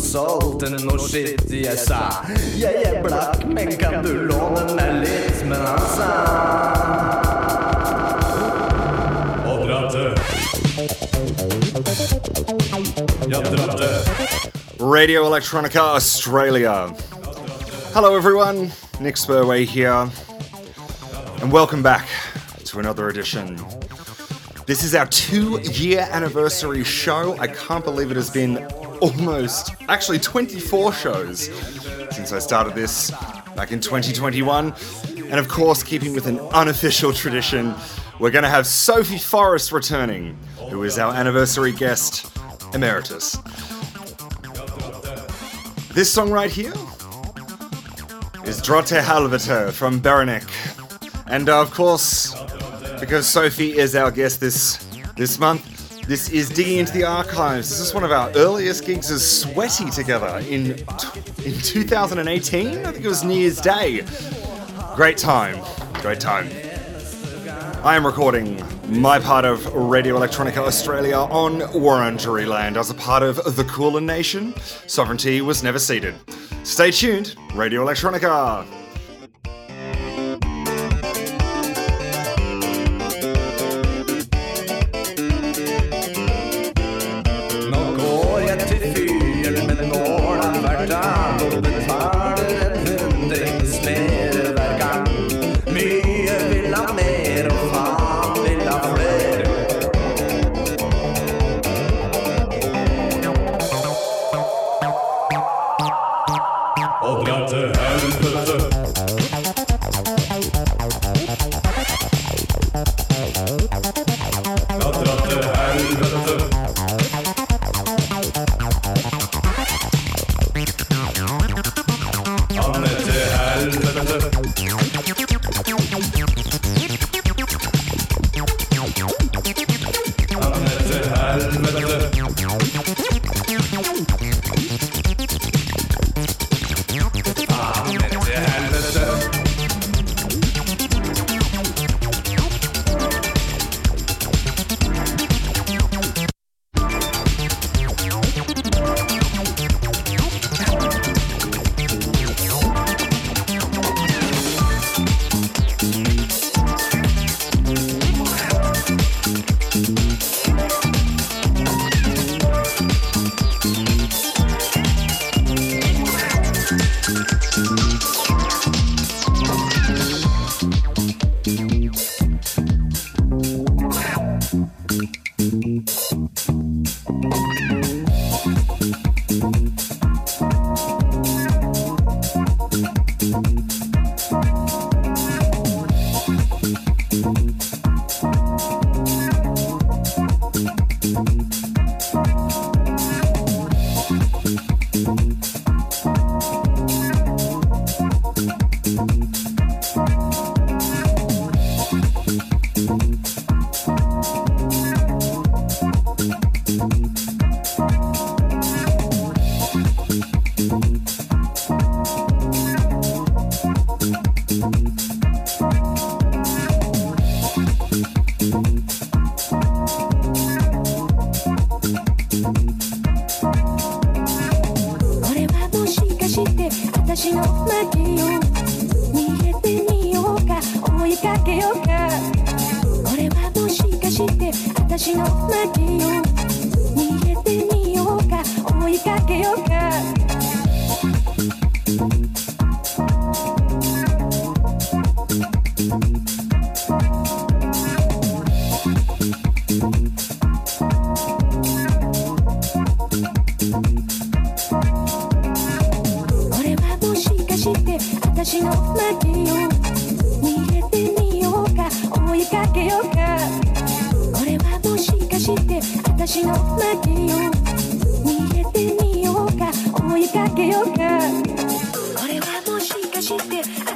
solgte noe skitt. Jeg sa jeg er blakk, men kan du låne meg litt? Men han sa Og dratte. Ja, dratte. Radio Electronica Australia. Hello, everyone. Nick Spurway here, and welcome back to another edition. This is our two year anniversary show. I can't believe it has been almost, actually, 24 shows since I started this back in 2021. And of course, keeping with an unofficial tradition, we're going to have Sophie Forrest returning, who is our anniversary guest emeritus. This song right here is Drotte Halvete from Beranek. And of course, because Sophie is our guest this this month, this is digging into the archives. This is one of our earliest gigs as Sweaty together in in 2018. I think it was New Year's Day. Great time, great time. I am recording my part of Radio Electronica Australia on Wurundjeri land as a part of the Kulin Nation. Sovereignty was never ceded. Stay tuned, Radio Electronica.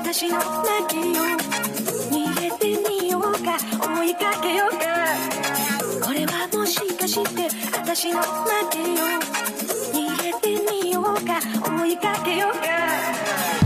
私の泣きよ逃げてみようか追いかけようか。これはもしかして私の負けよ逃げてみようか追いかけようか。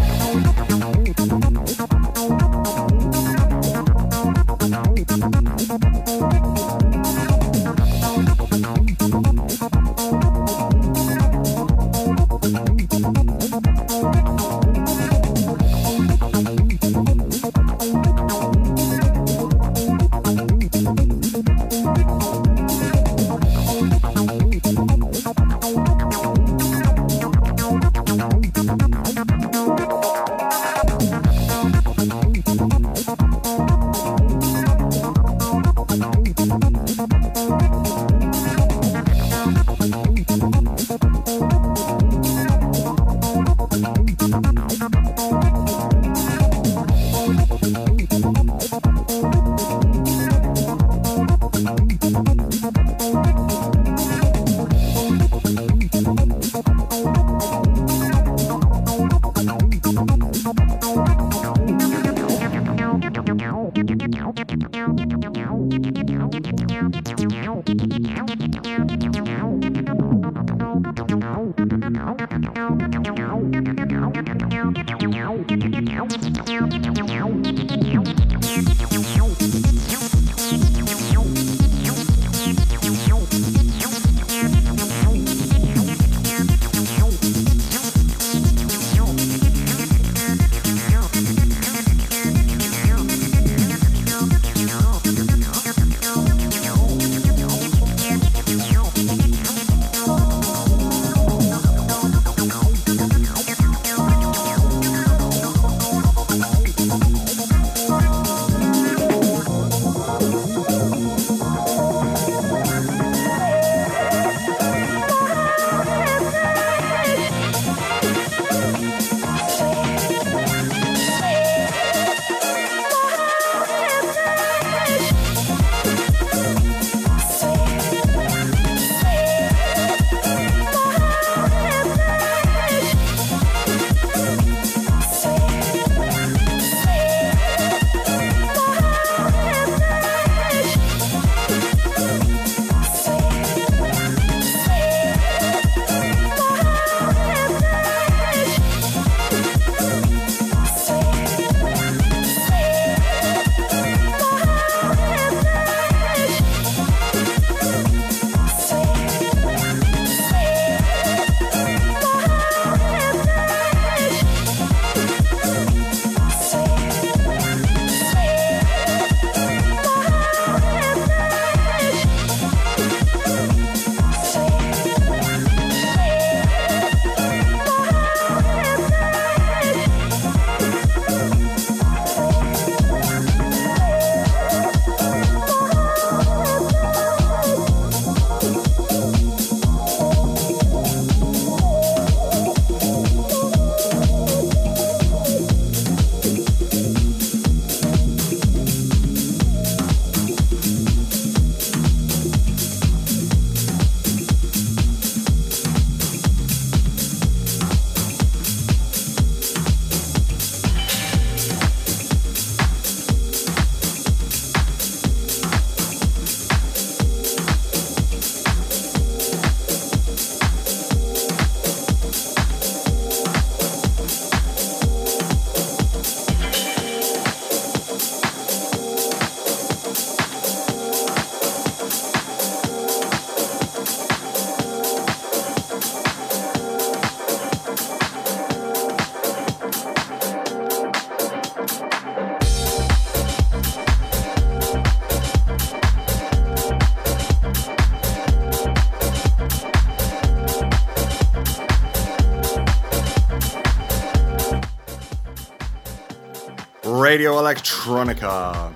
Radio Electronica.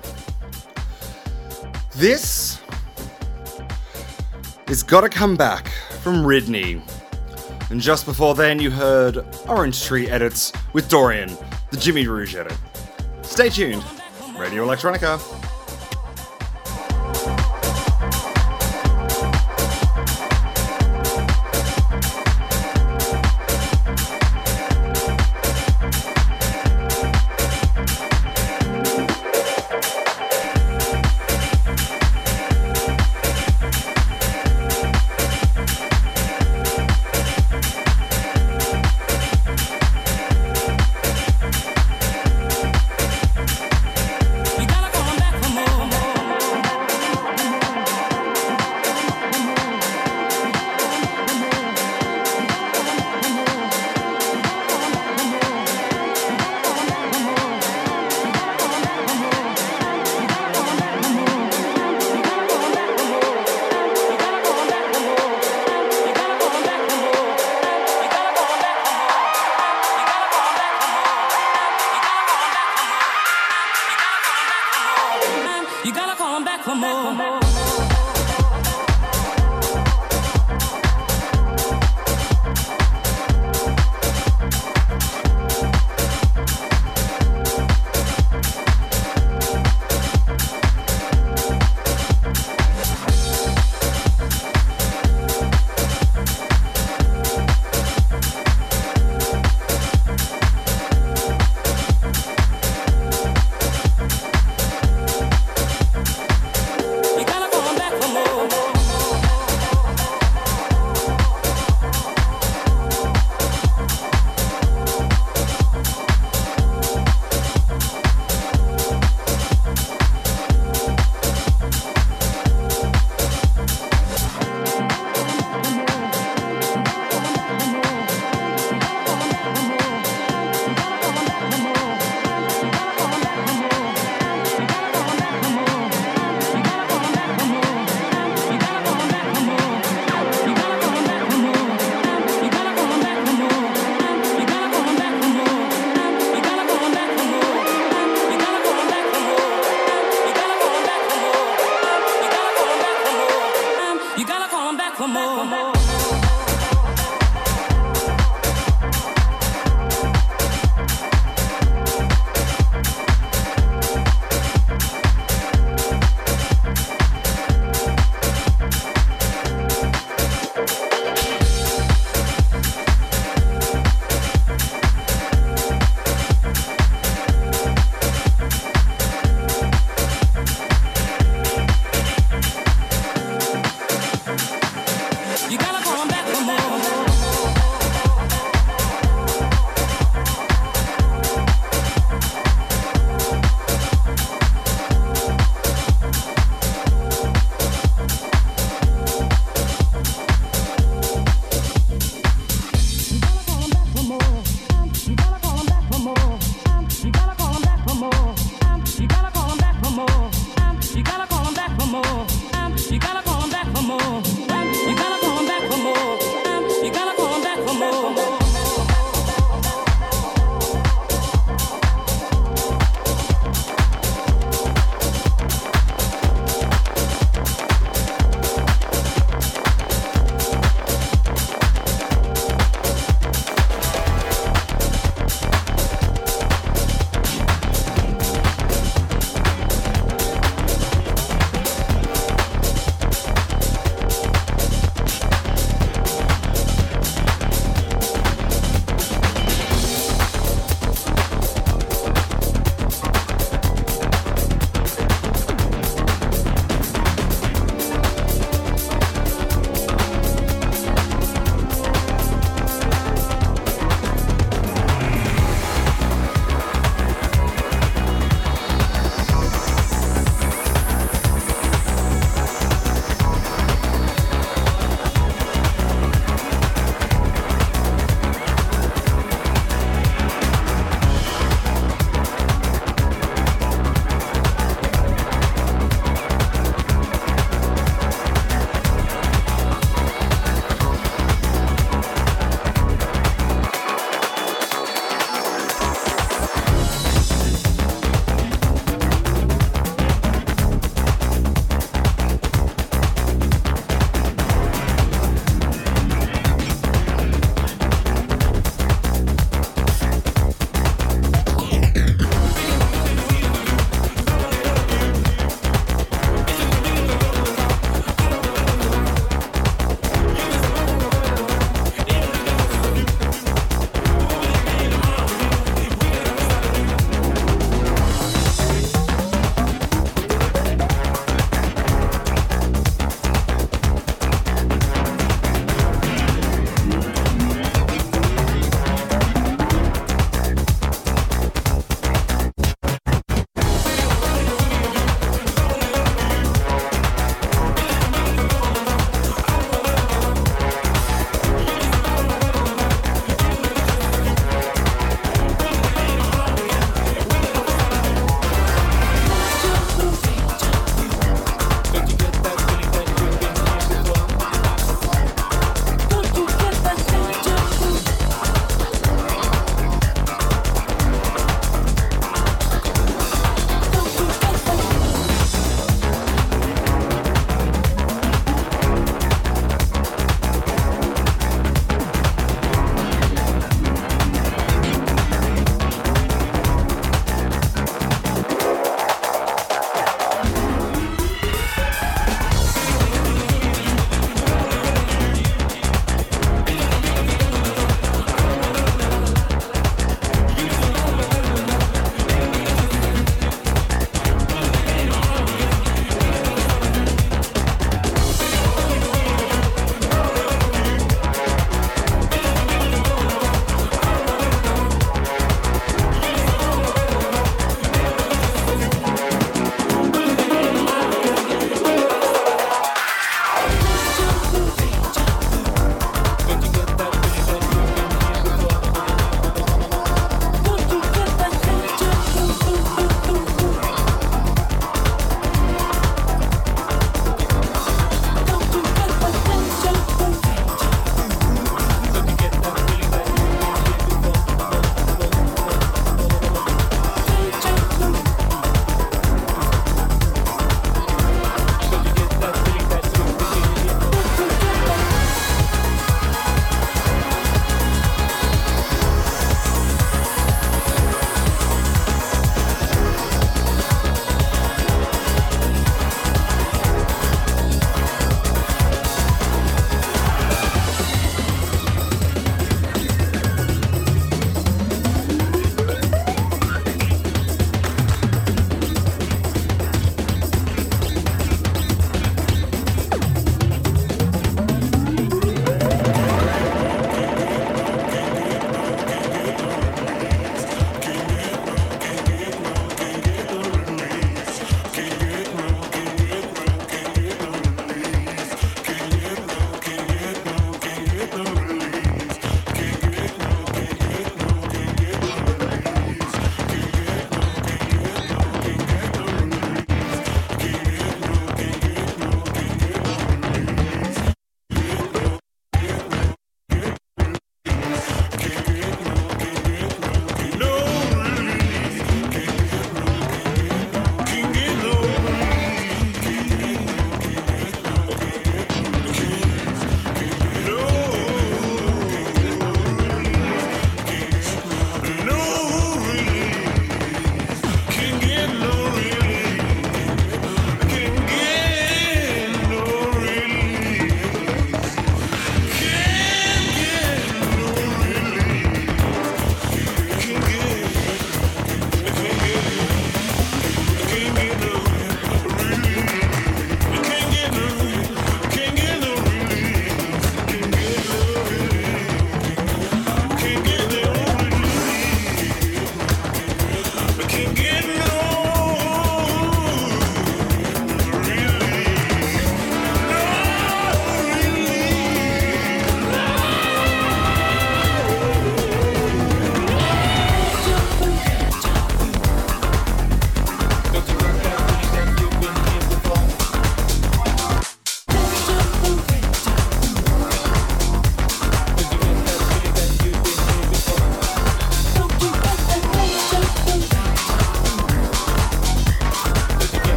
This is Gotta Come Back from Ridney. And just before then, you heard Orange Tree edits with Dorian, the Jimmy Rouge edit. Stay tuned. Radio Electronica.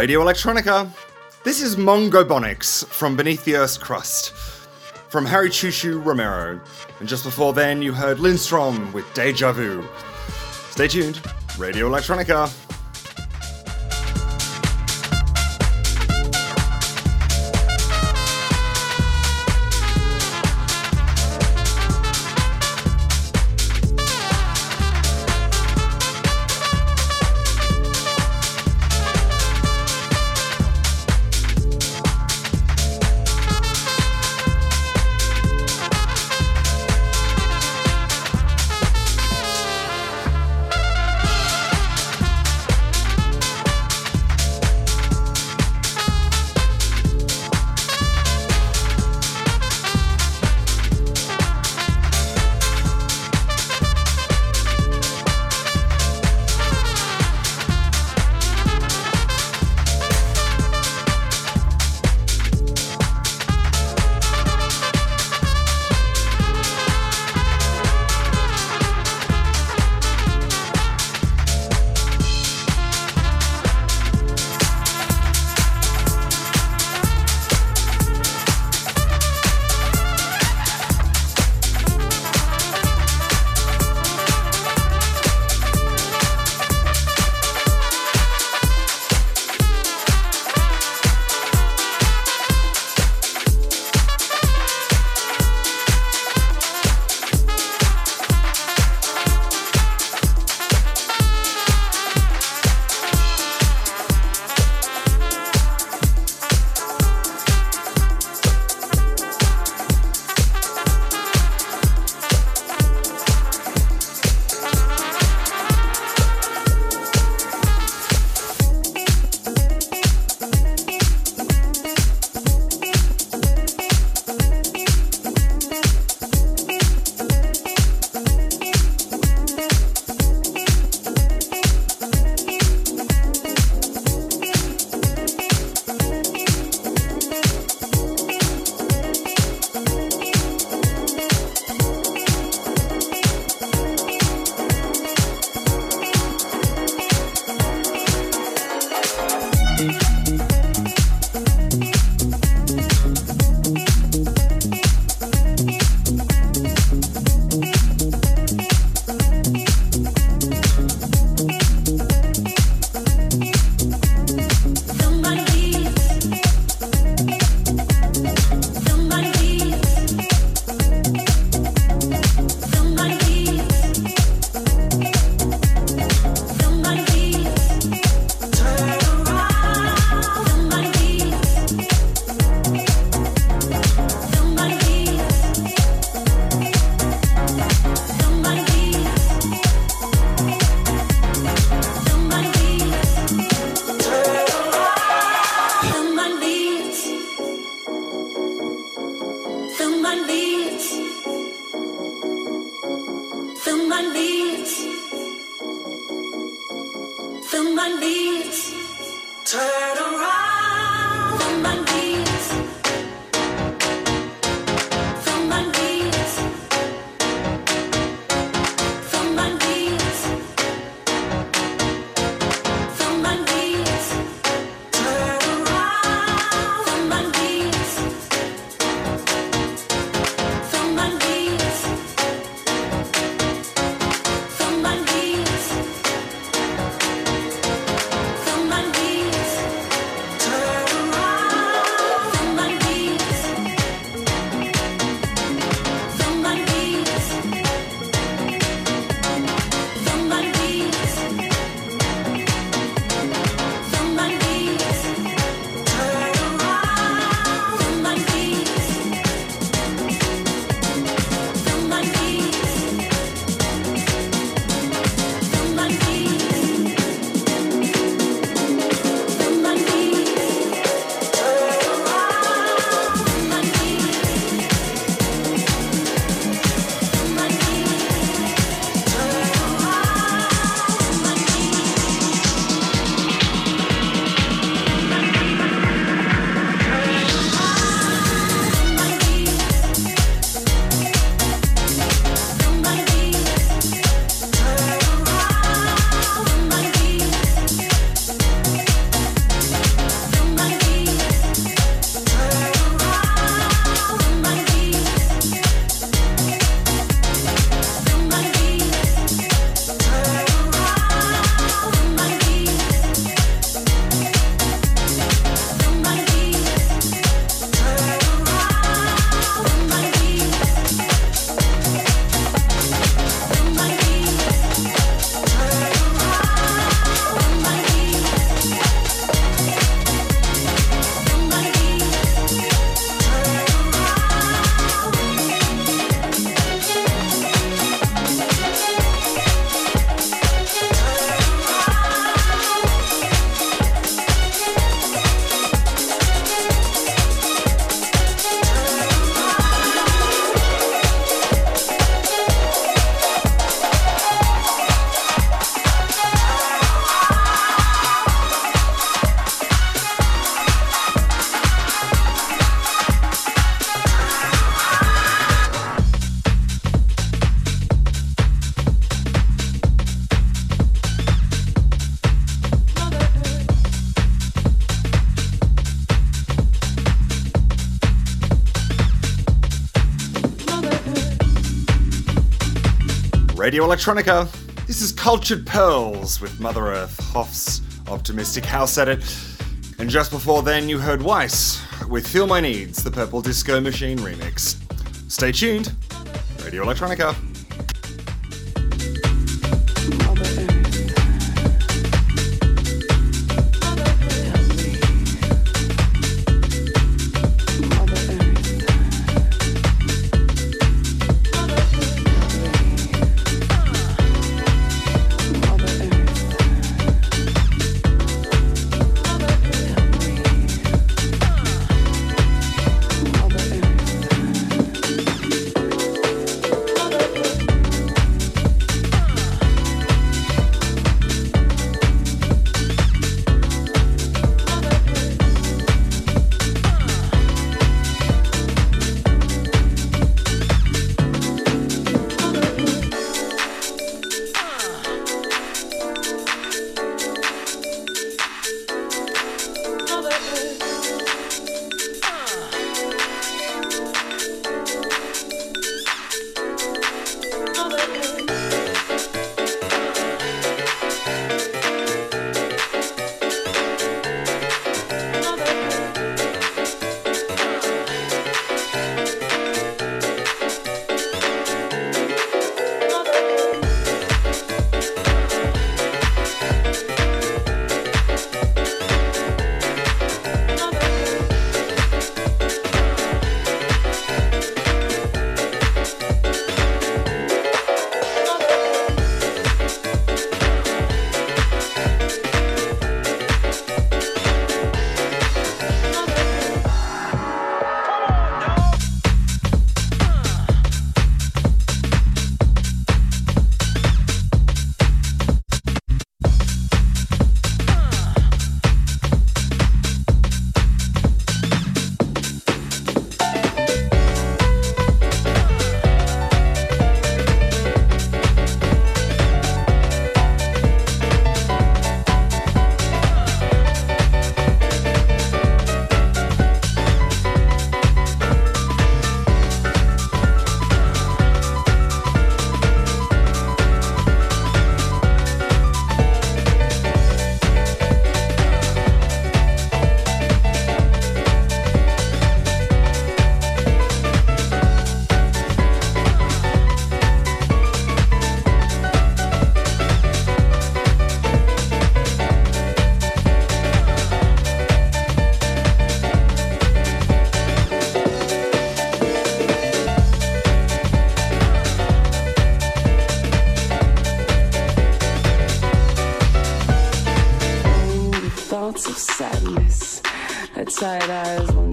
Radio Electronica. This is Mongobonics from Beneath the Earth's Crust, from Harry Choo Choo Romero. And just before then, you heard Lindstrom with Deja Vu. Stay tuned, Radio Electronica. Radio Electronica. This is Cultured Pearls with Mother Earth, Hoff's optimistic house edit. And just before then, you heard Weiss with Feel My Needs, the Purple Disco Machine remix. Stay tuned. Radio Electronica.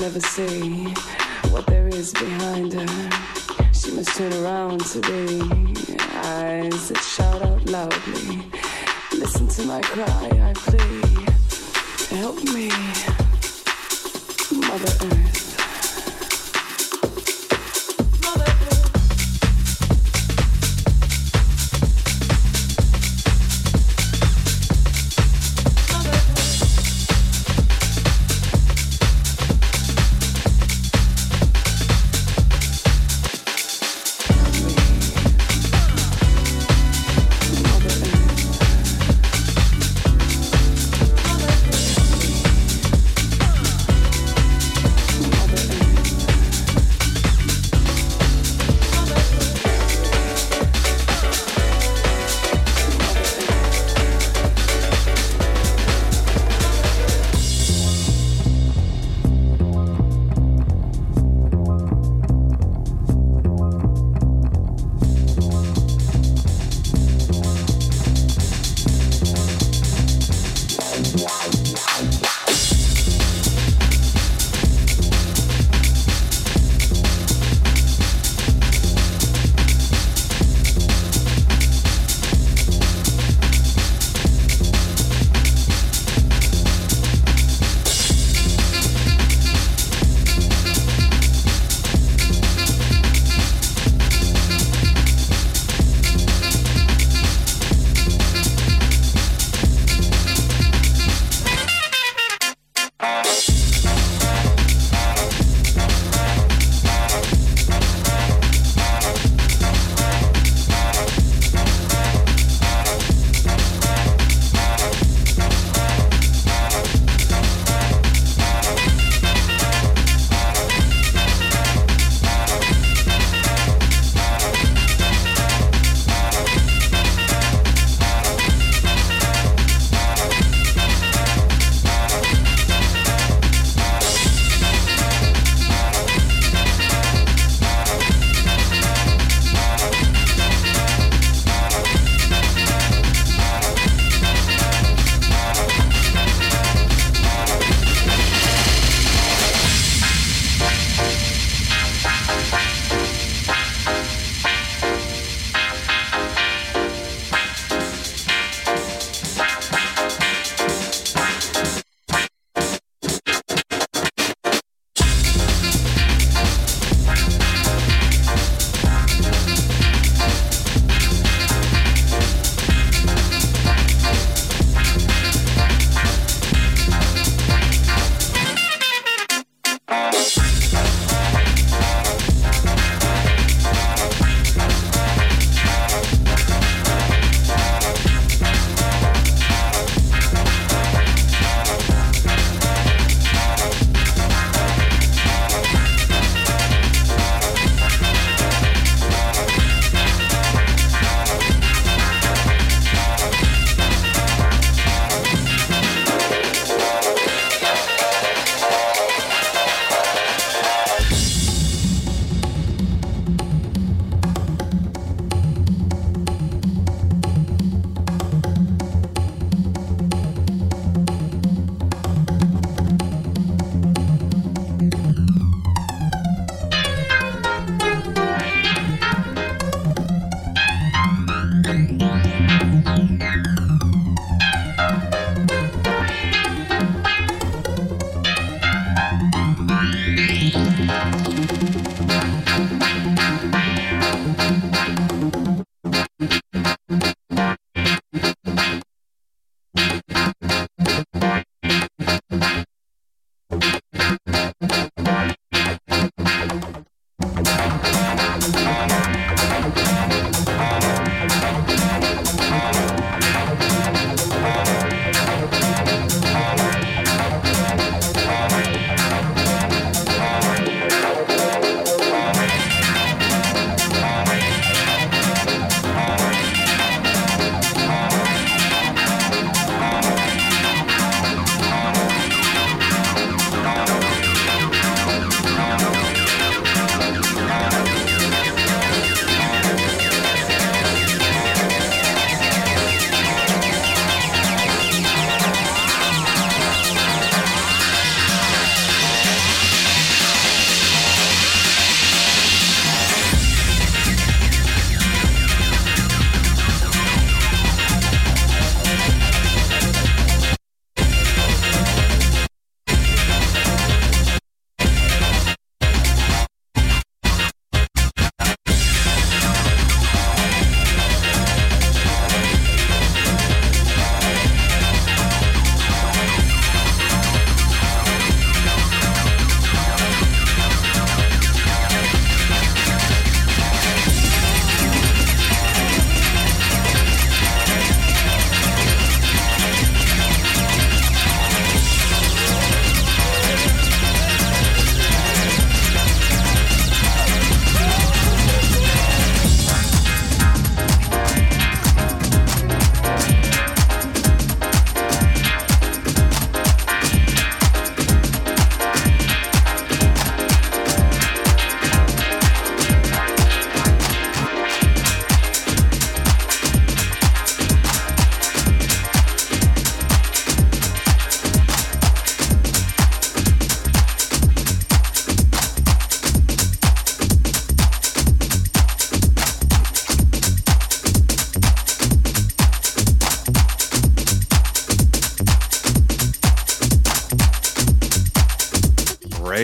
never see what there is behind her. She must turn around to eyes that shout out loudly. Listen to my cry, I plead. Help me, Mother Earth.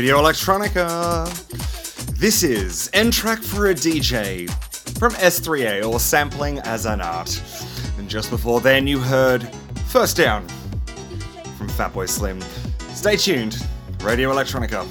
Radio Electronica. This is N Track for a DJ from S3A or Sampling as an Art. And just before then, you heard First Down from Fatboy Slim. Stay tuned, Radio Electronica.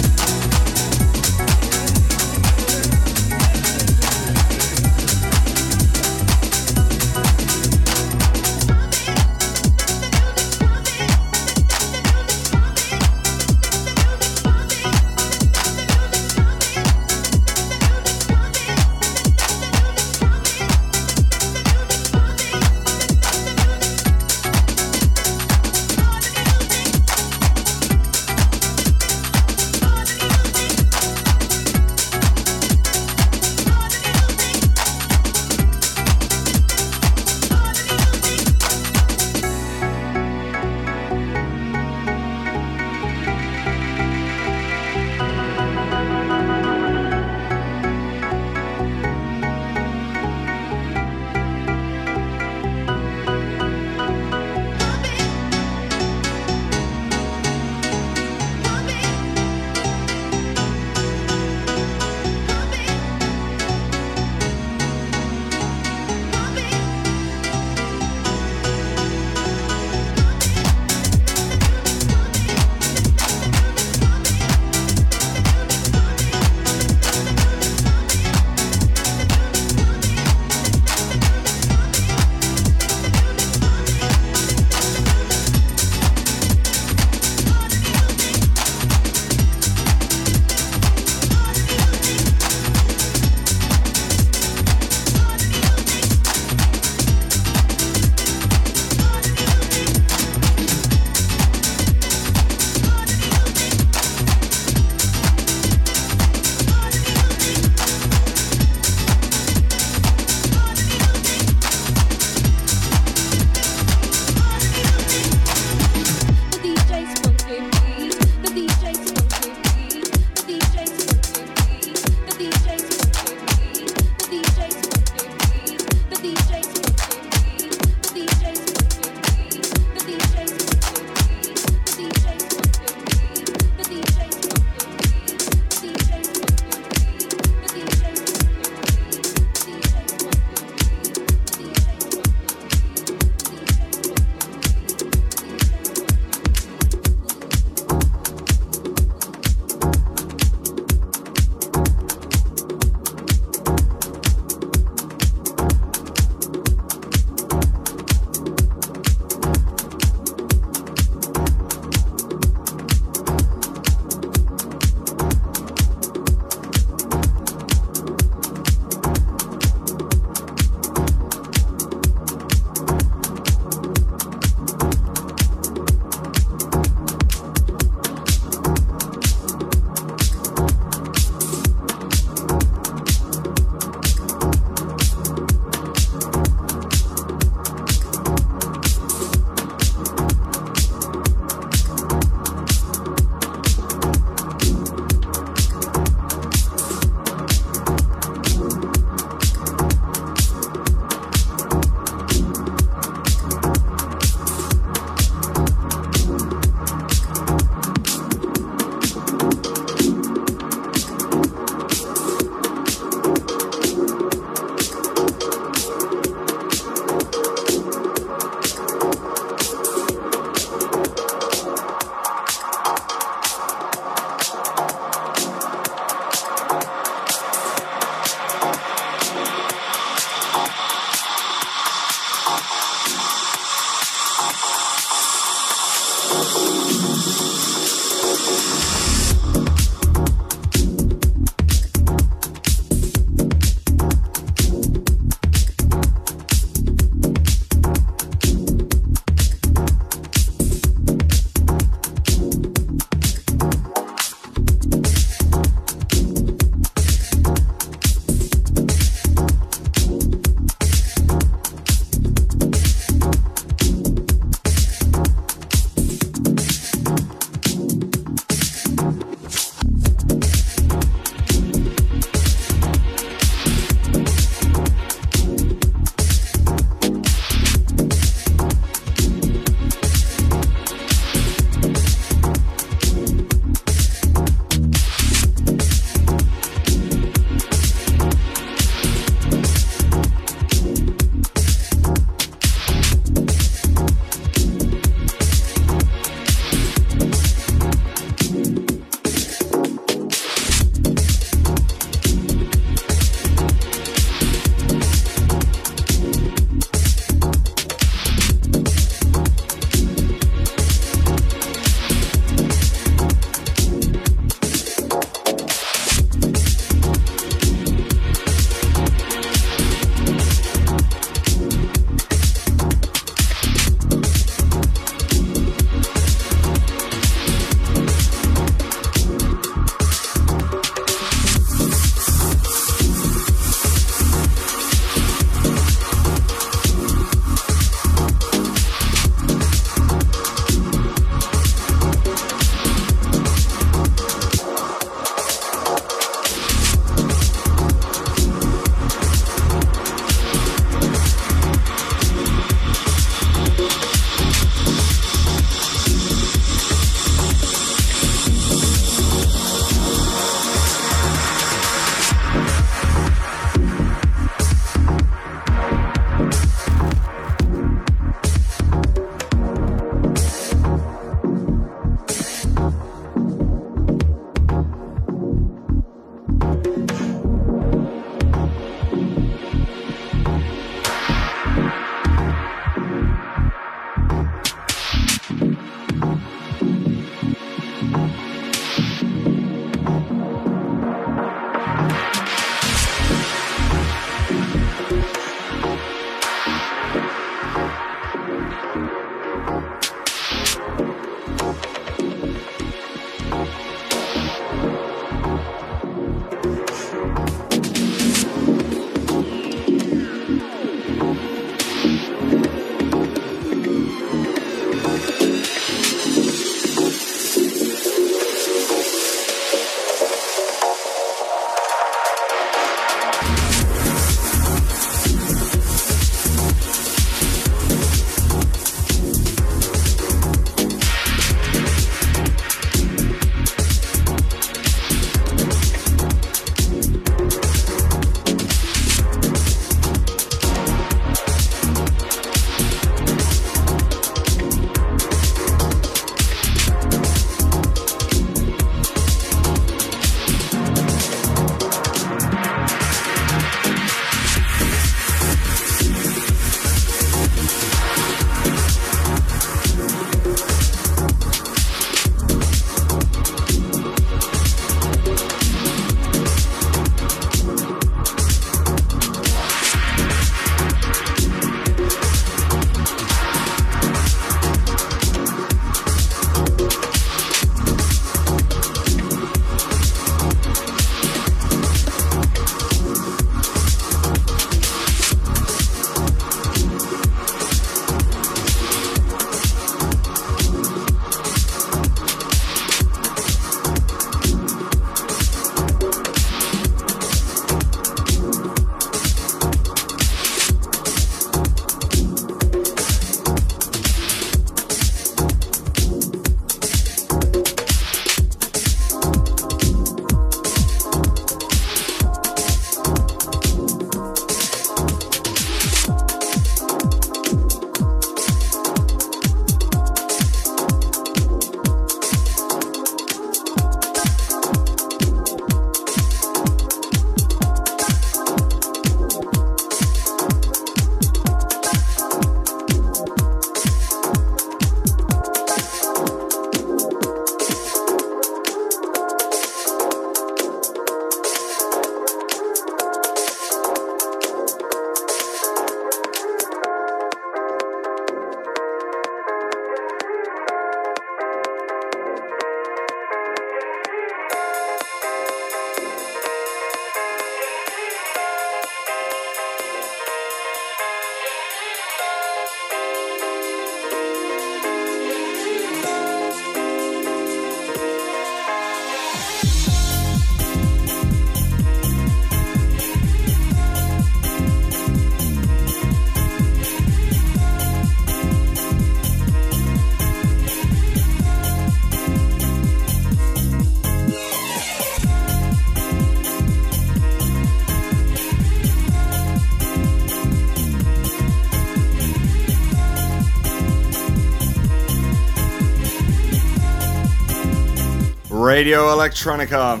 Radio Electronica.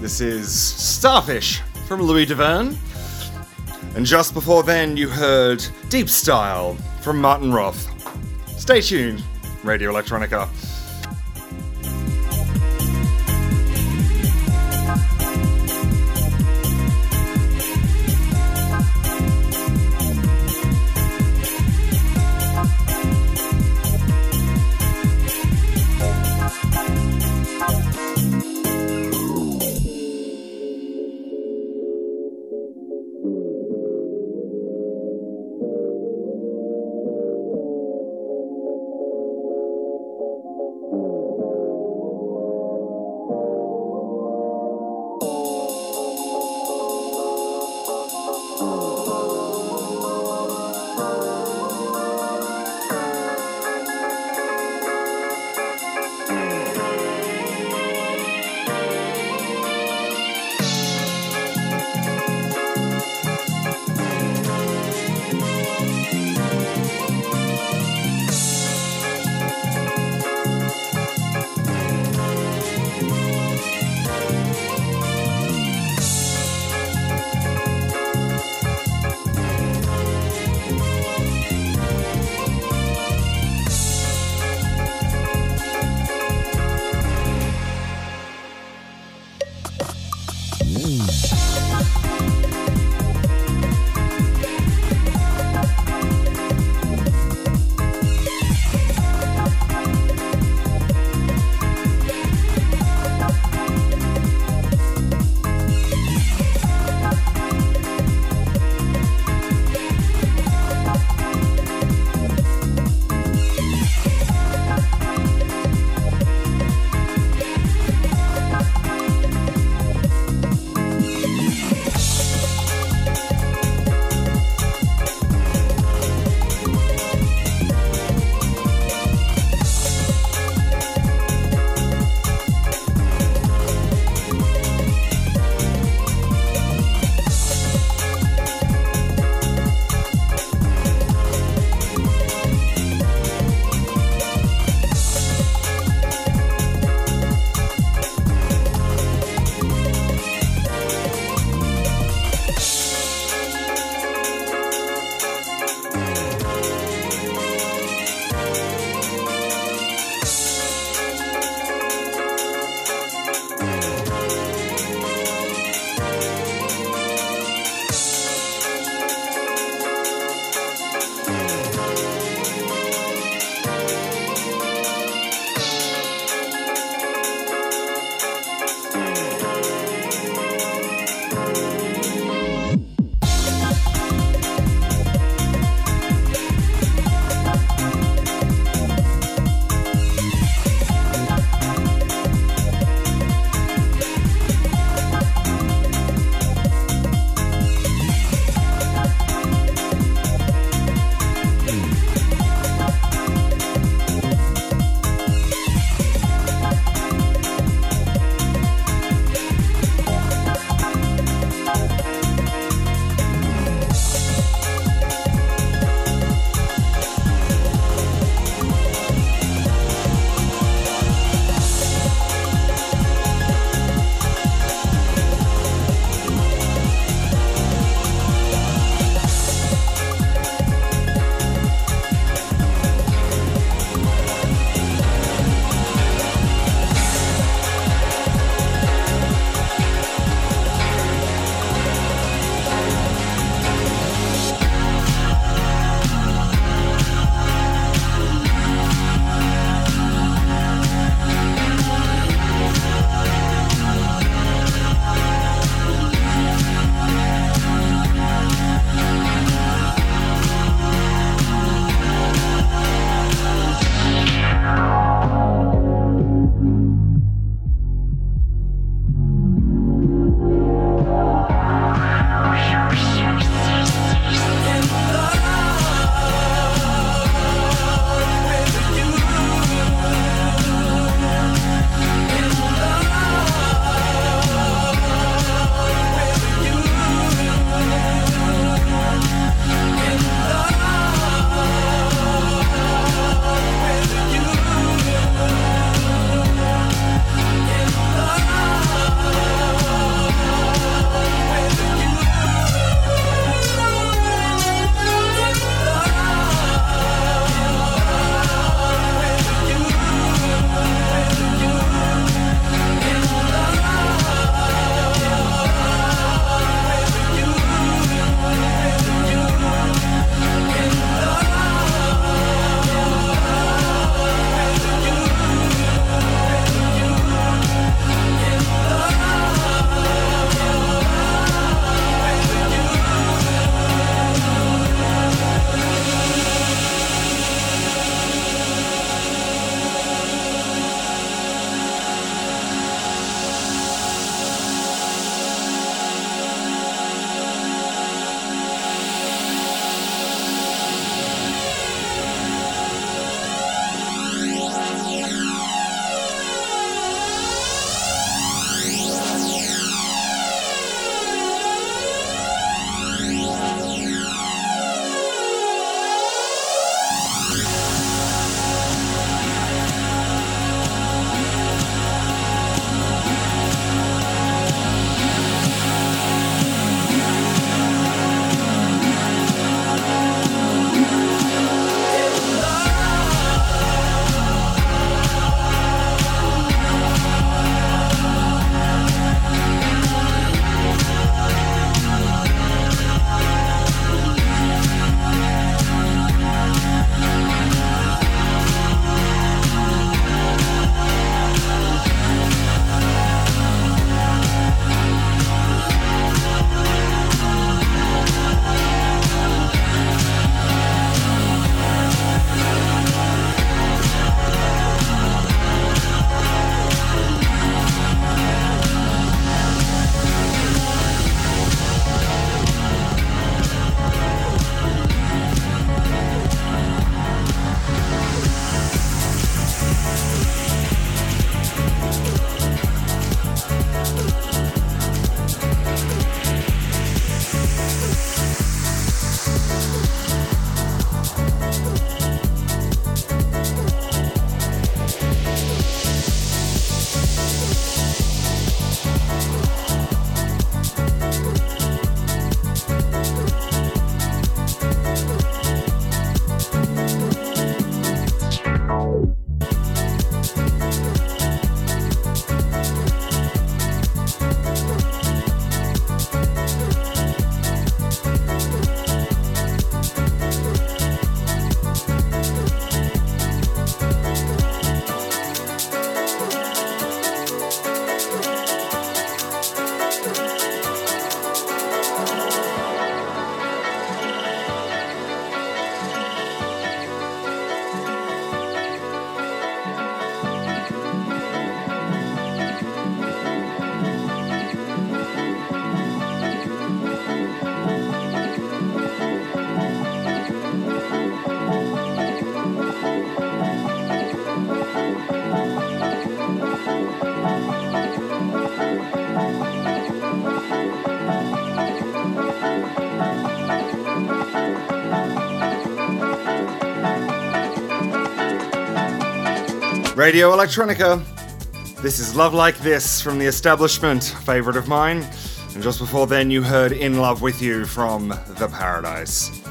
This is Starfish from Louis Deverne. And just before then, you heard Deep Style from Martin Roth. Stay tuned, Radio Electronica. Radio Electronica. This is Love Like This from The Establishment, favourite of mine. And just before then, you heard In Love With You from The Paradise.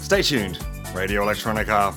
Stay tuned. Radio Electronica.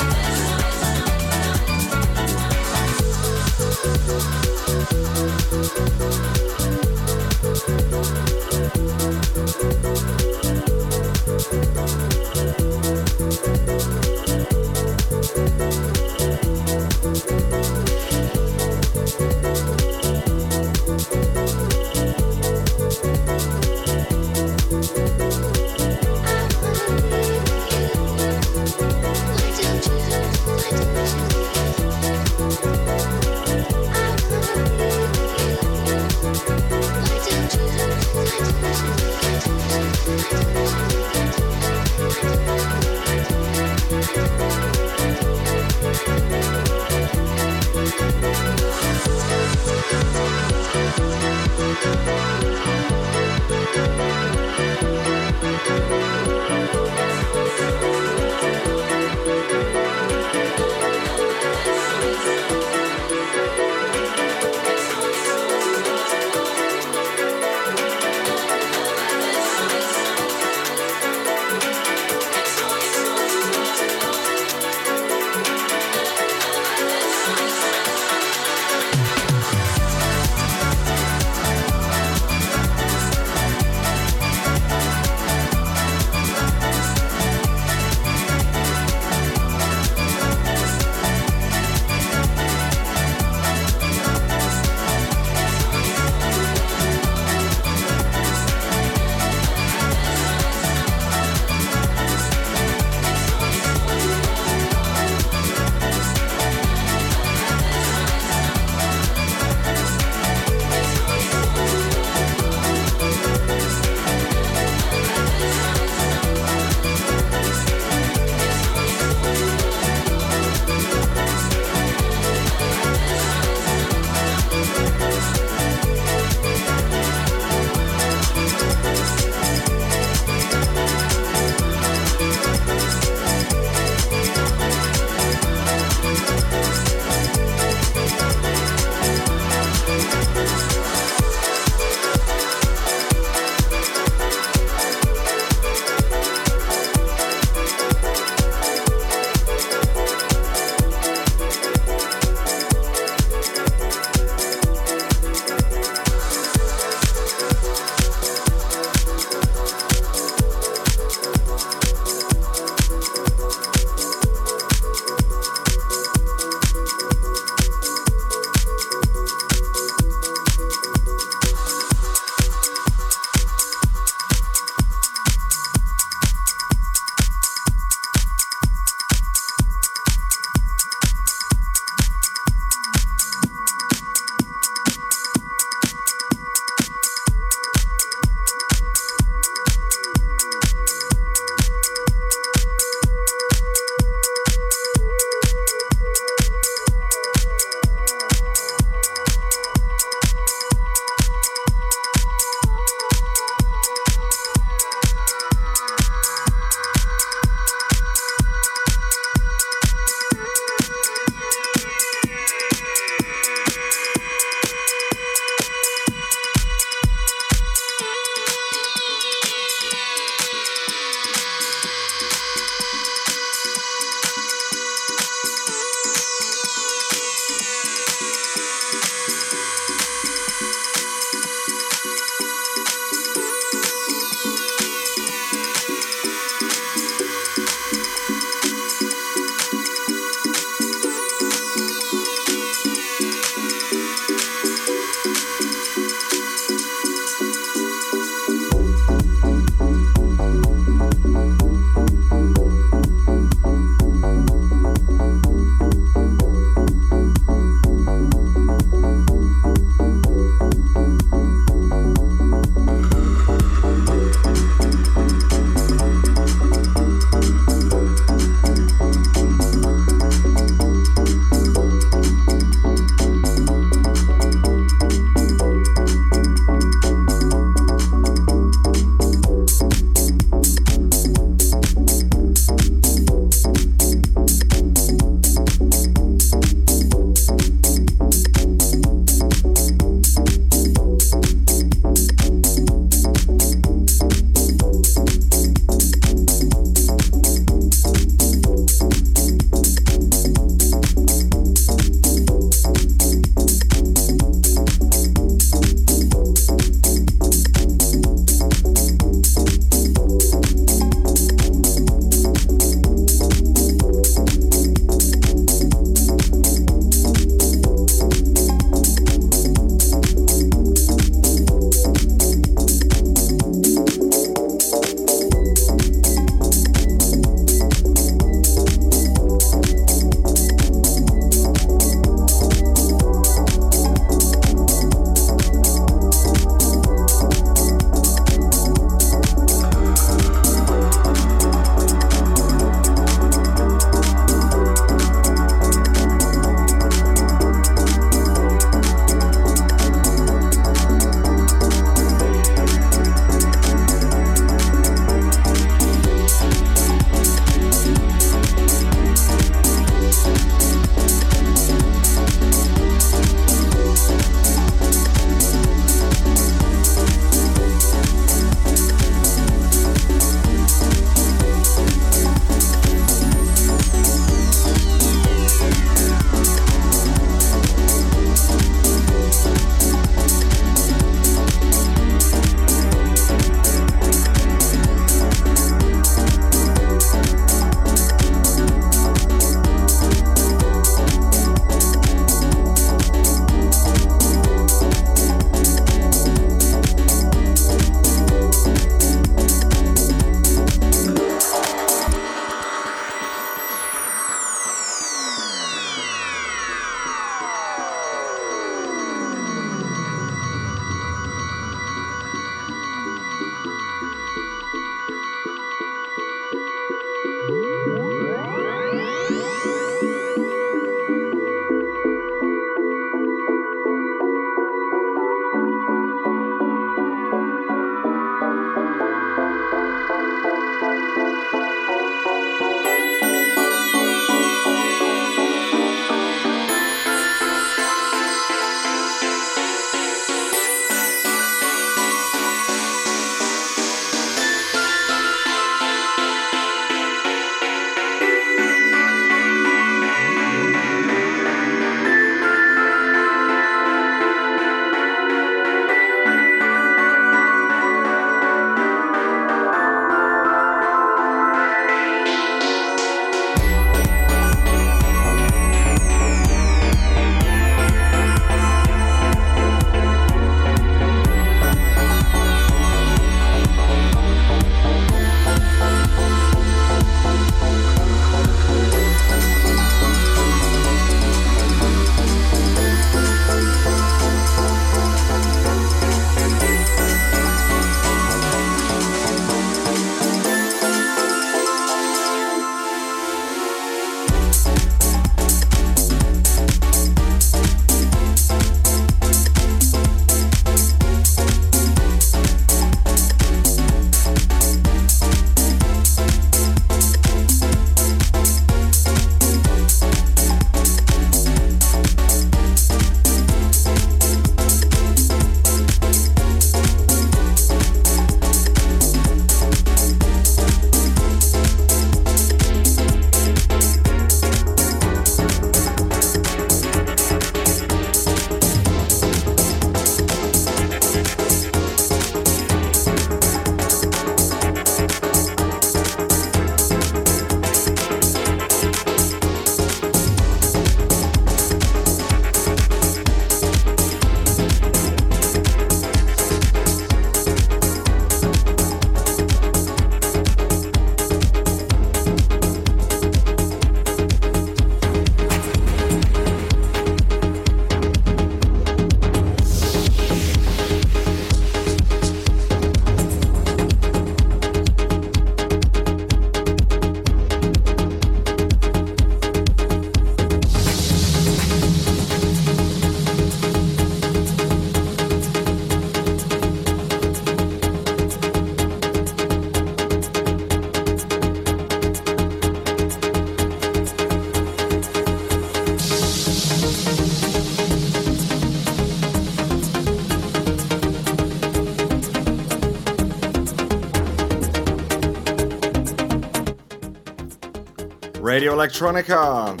Radio Electronica.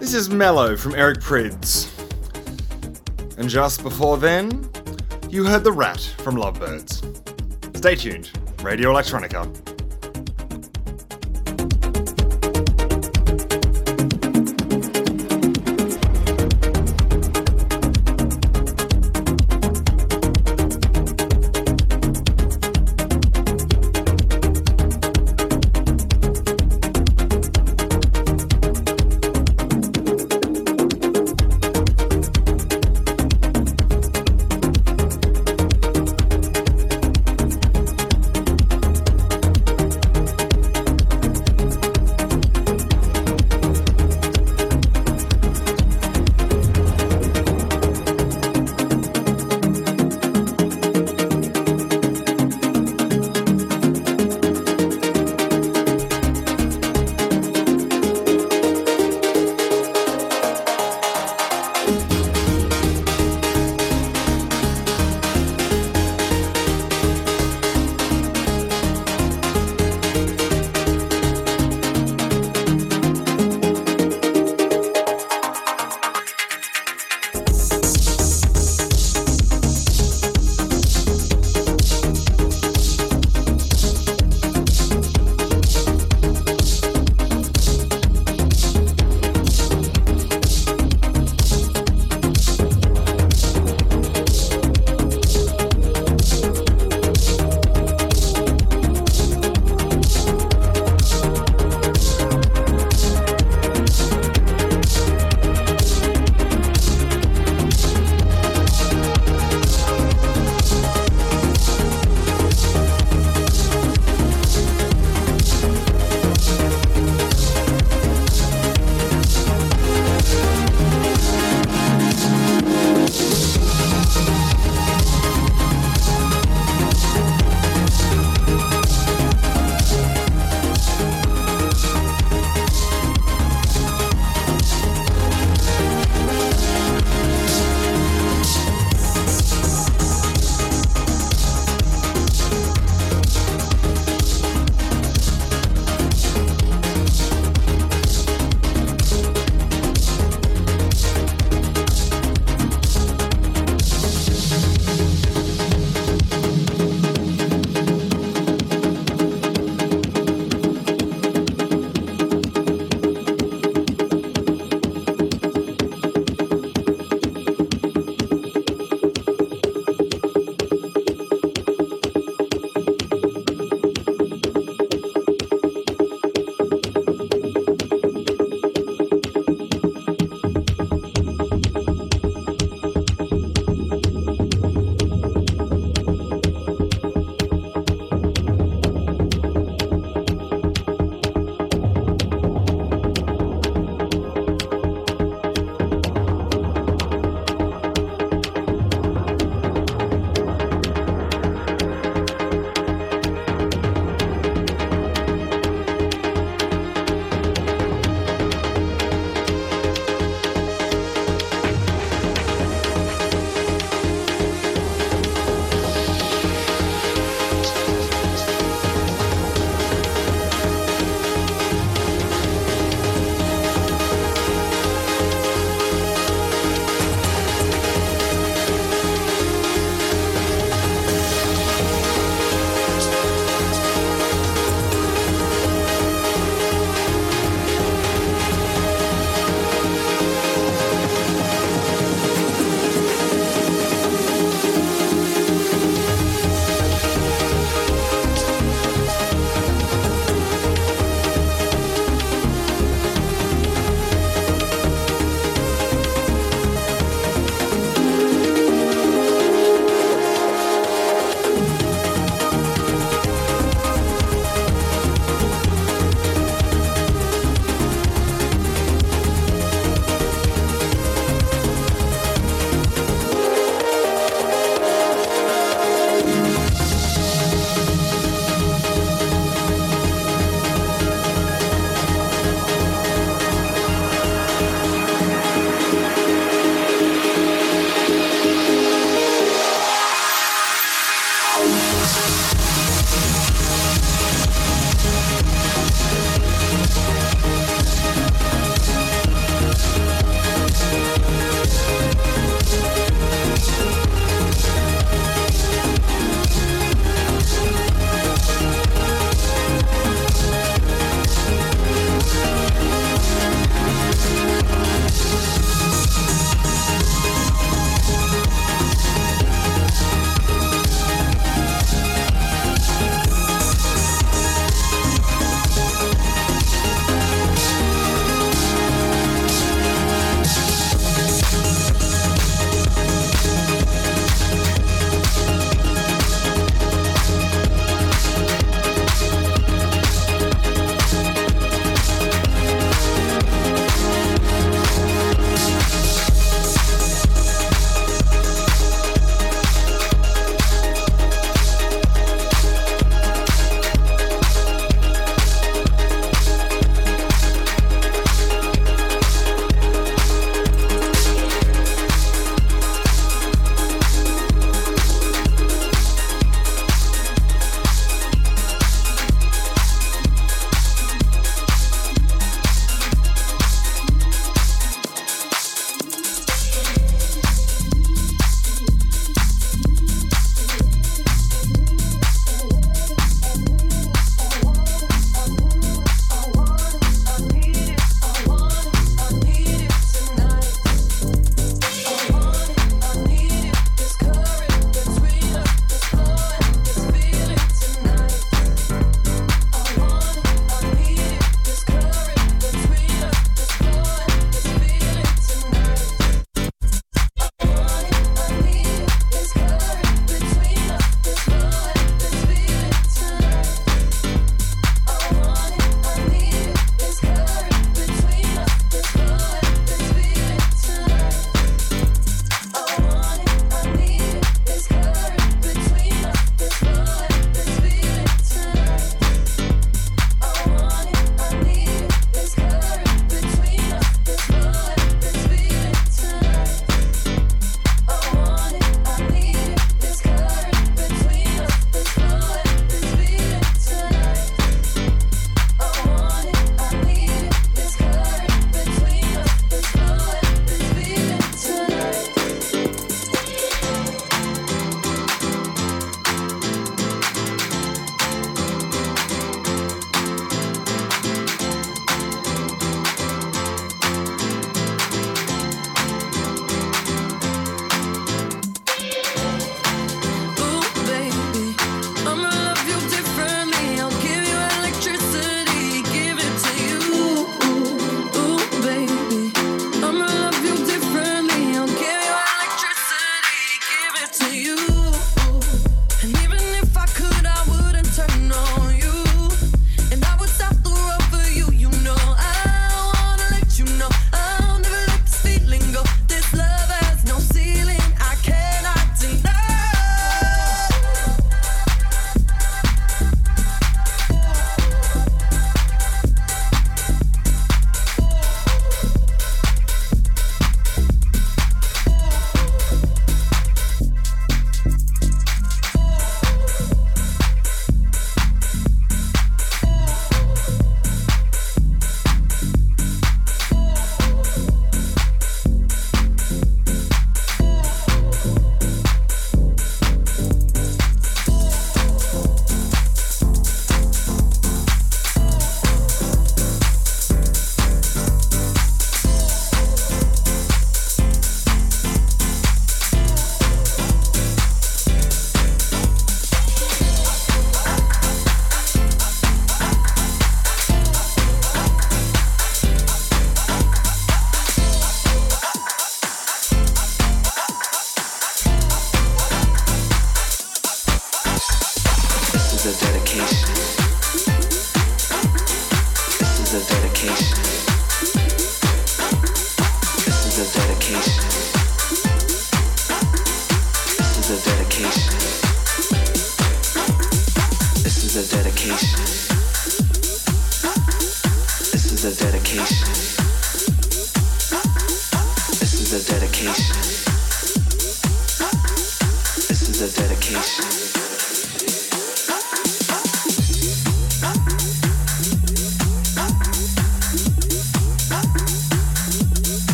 This is Mellow from Eric Prydz. And just before then, you heard The Rat from Lovebirds. Stay tuned. Radio Electronica.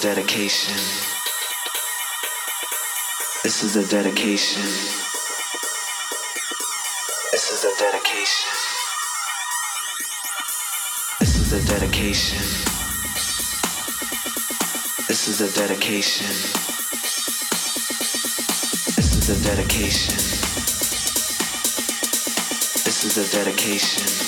Dedication. This is a dedication. This is a dedication. This is a dedication. This is a dedication. This is a dedication. This is a dedication.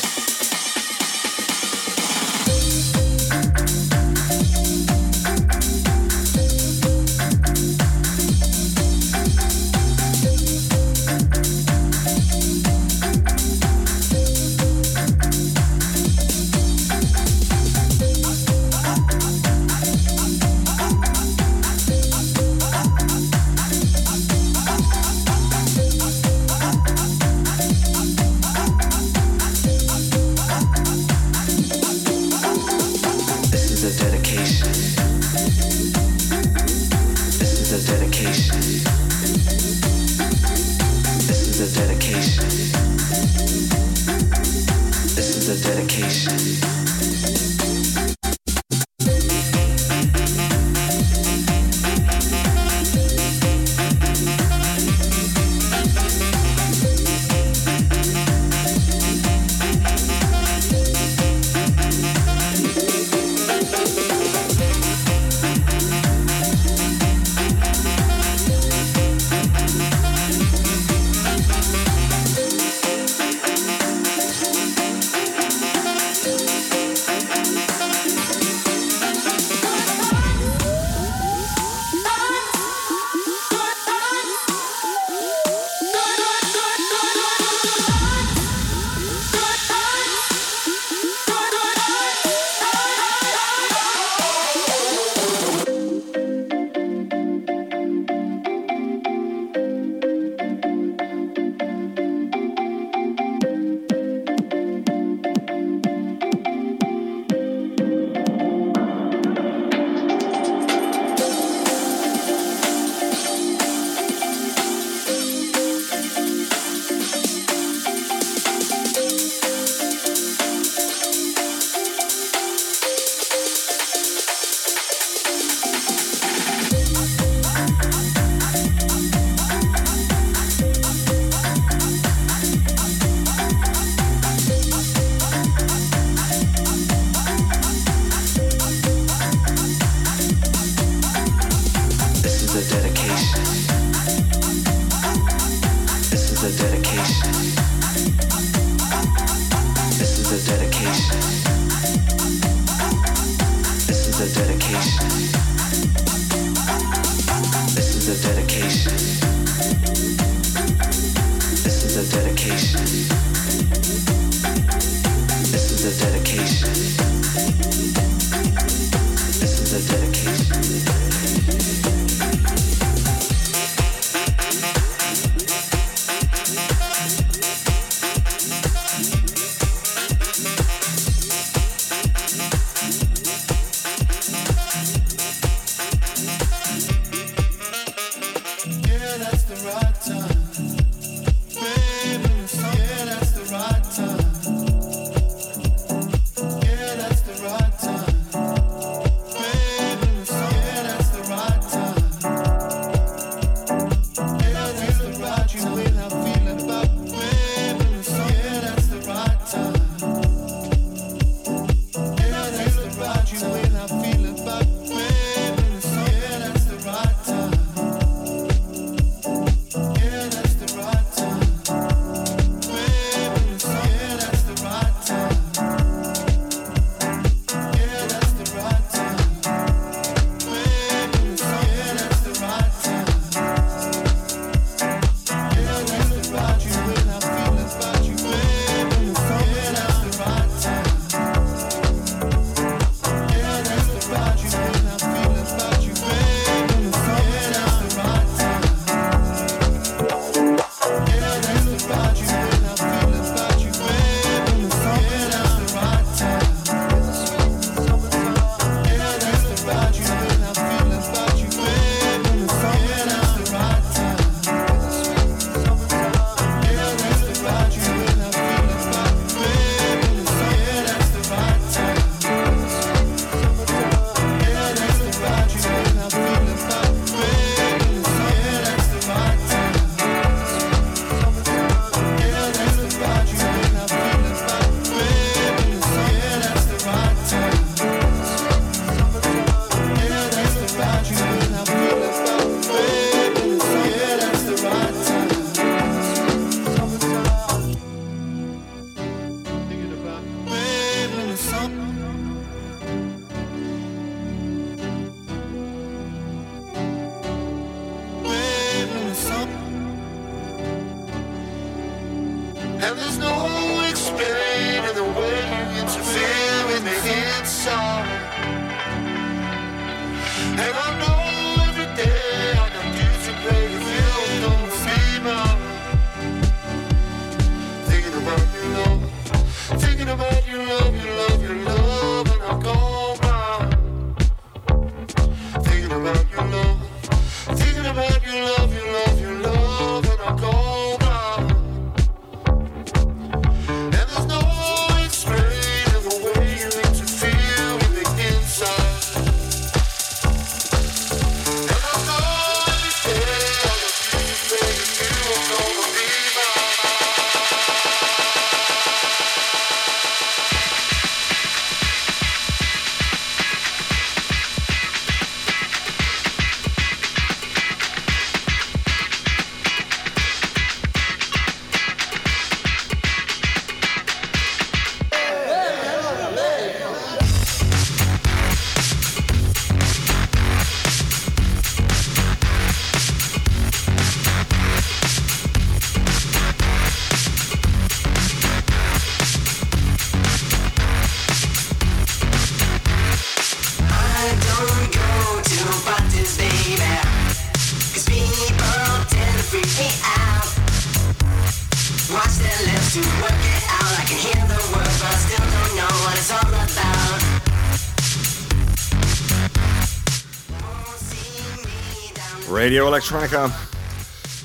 Radio Electronica.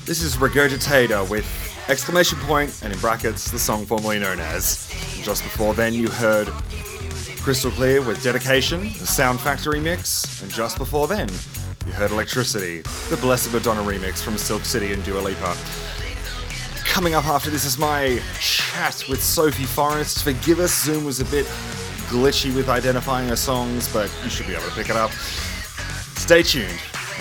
This is Regurgitator with exclamation point and in brackets the song formerly known as. And just before then, you heard Crystal Clear with Dedication, the Sound Factory mix, and just before then, you heard Electricity, the Blessed Madonna remix from Silk City and Dua Lipa. Coming up after this is my chat with Sophie Forrest. Forgive us, Zoom was a bit glitchy with identifying her songs, but you should be able to pick it up. Stay tuned.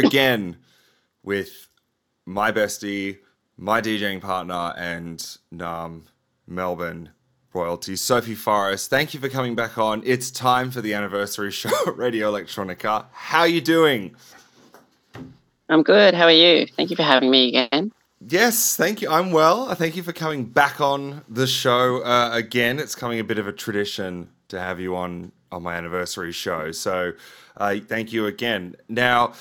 here again with my bestie, my DJing partner, and um, Melbourne royalty, Sophie Forrest. Thank you for coming back on. It's time for the anniversary show at Radio Electronica. How are you doing? I'm good. How are you? Thank you for having me again. Yes, thank you. I'm well. Thank you for coming back on the show uh, again. It's coming a bit of a tradition to have you on on my anniversary show. So, uh, thank you again. Now,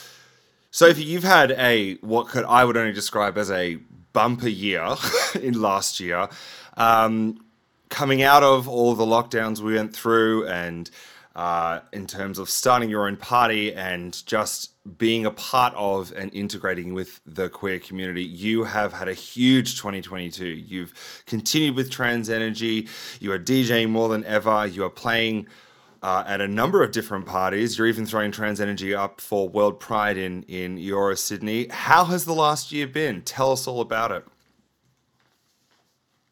Sophie, you've had a what could I would only describe as a bumper year in last year. Um, coming out of all the lockdowns we went through, and uh, in terms of starting your own party and just being a part of and integrating with the queer community, you have had a huge 2022. You've continued with Trans Energy. You are DJing more than ever. You are playing uh, at a number of different parties. You're even throwing Trans Energy up for World Pride in in Eora, Sydney. How has the last year been? Tell us all about it.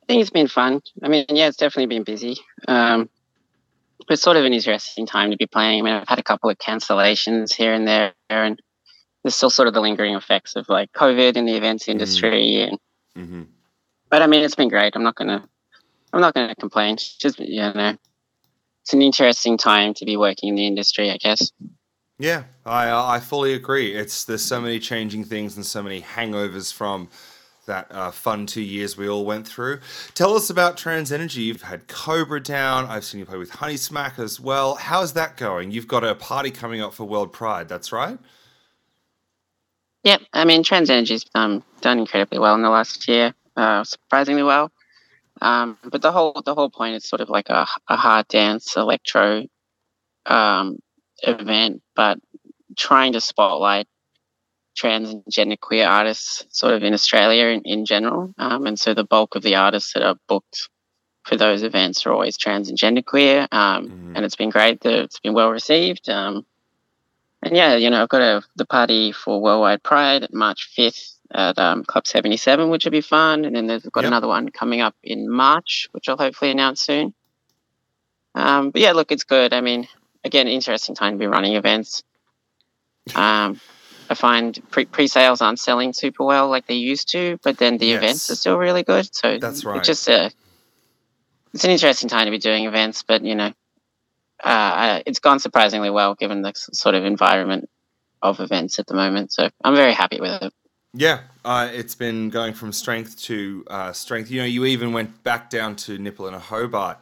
I think it's been fun. I mean, yeah, it's definitely been busy. Um, but it's sort of an interesting time to be playing. I mean, I've had a couple of cancellations here and there, and there's still sort of the lingering effects of like COVID in the events industry. And hmm but I mean, it's been great. I'm not gonna, I'm not gonna complain. It's just you know, it's an interesting time to be working in the industry, I guess. Yeah, I I fully agree. It's there's so many changing things and so many hangovers from that uh, fun two years we all went through. Tell us about Trans Energy. You've had Cobra down. I've seen you play with Honeysmack as well. How's that going? You've got a party coming up for World Pride. That's right. Yep, I mean, Trans Energy's um, done incredibly well in the last year, uh, surprisingly well. Um, but the whole the whole point is sort of like a, a hard dance electro um, event, but trying to spotlight trans and gender queer artists sort of in Australia in, in general. Um, and so the bulk of the artists that are booked for those events are always trans and gender queer. Um, Mhm. And it's been great. The, it's been well received. Um, and yeah, you know, I've got a, the party for Worldwide Pride at March 5th at um, Club 77, which will be fun. And then there's got Yep. another one coming up in March, which I'll hopefully announce soon. Um, but yeah, look, it's good. I mean, again, interesting time to be running events. Um, I find pre sales aren't selling super well like they used to, but then the events are still really good. So That's right. It's just a, it's an interesting time to be doing events, but you know, uh, it's gone surprisingly well given the sort of environment of events at the moment. So I'm very happy with it. Yeah, uh, it's been going from strength to uh, strength. You know, you even went back down to nipaluna Hobart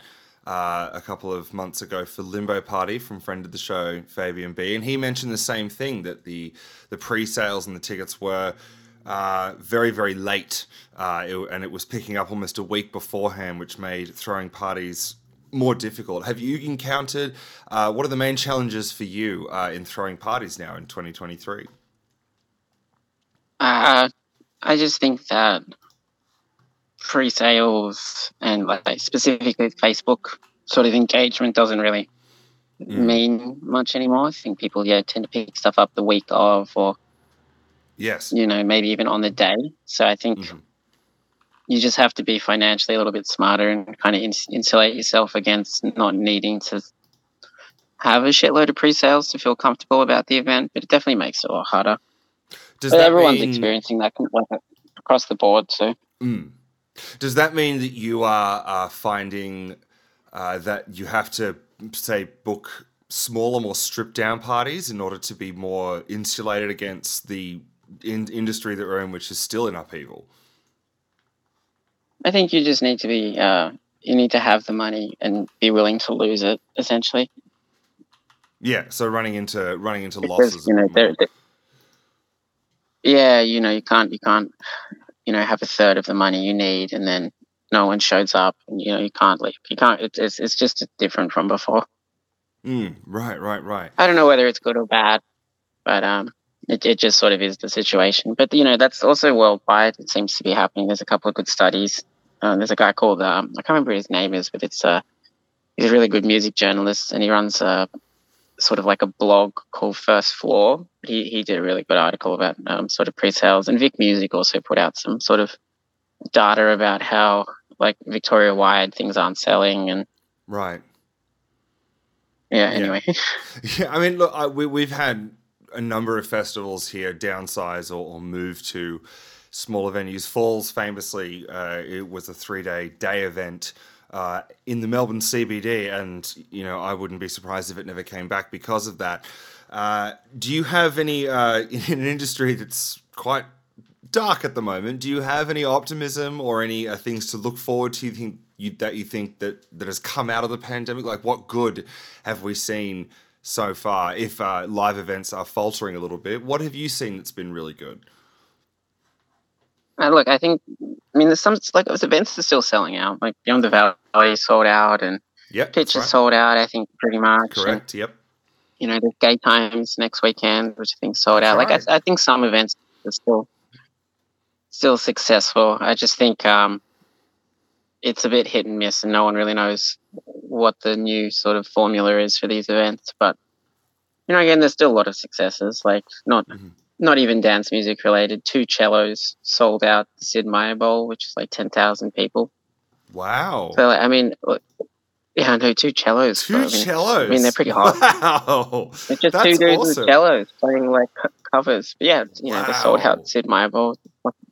uh, a couple of months ago for Limbo Party from friend of the show Fabian B, and he mentioned the same thing that the the pre-sales and the tickets were uh, very very late, uh, it, and it was picking up almost a week beforehand, which made throwing parties more difficult. Have you encountered uh, what are the main challenges for you in throwing parties now in 2023? Uh, I just think that pre-sales and like specifically Facebook sort of engagement doesn't really Mm. mean much anymore. I think people yeah tend to pick stuff up the week of, or Yes. you know maybe even on the day. So I think Mhm. you just have to be financially a little bit smarter and kind of ins- insulate yourself against not needing to have a shitload of pre-sales to feel comfortable about the event. But it definitely makes it a lot harder. Does But that everyone's mean, experiencing that like, across the board. So. Mm. Does that mean that you are uh, finding uh, that you have to say book smaller, more stripped down parties in order to be more insulated against the in- industry that we're in, which is still in upheaval? I think you just need to be, uh, you need to have the money and be willing to lose it, essentially. Yeah. So running into running into Because, losses. you know, bit more. there, there- yeah, you know, you can't, you can't, you know, have a third of the money you need, and then no one shows up, and you know, you can't leave. You can't. It's it's, it's just different from before. Mm, right. Right. Right. I don't know whether it's good or bad, but um, it it just sort of is the situation. But you know, that's also worldwide. It seems to be happening. There's a couple of good studies. Uh, there's a guy called um, I can't remember his name is, but it's uh, he's a really good music journalist, and he runs a sort of like a blog called First Floor. He he did a really good article about um, sort of pre-sales, and Vic Music also put out some sort of data about how like Victoria wide things aren't selling, and Right. yeah. Yeah. Anyway, Yeah, I mean, look, I, we, we've had a number of festivals here downsize or, or move to smaller venues. Falls, famously, uh, it was a three day day event uh, in the Melbourne CBD, and you know, I wouldn't be surprised if it never came back because of that. Uh, do you have any uh, in an industry that's quite dark at the moment? Do you have any optimism or any uh, things to look forward to? You think you, that you think that that has come out of the pandemic? Like, what good have we seen so far? If uh, live events are faltering a little bit, what have you seen that's been really good? Uh, look, I think, I mean, there's some like those events are still selling out. Like Beyond the Valley sold out, and Yep, Pitch right. sold out. I think pretty much. And, Correct. Yep. you know, there's Gay Times next weekend, which I think sold out. Like. I, I think some events are still still successful. I just think um, it's a bit hit and miss, and no one really knows what the new sort of formula is for these events. But you know, again, there's still a lot of successes. Like not Mhm. Not even dance music related. Two cellos sold out the Sid Myer Bowl, which is like ten thousand people. Wow. So like, I mean, look, yeah, know two cellos. Two I mean, cellos. I mean, they're pretty hot. Wow. It's just That's two dudes awesome. with cellos playing like covers. But yeah, you know, the sold out Sid Myer Bowl.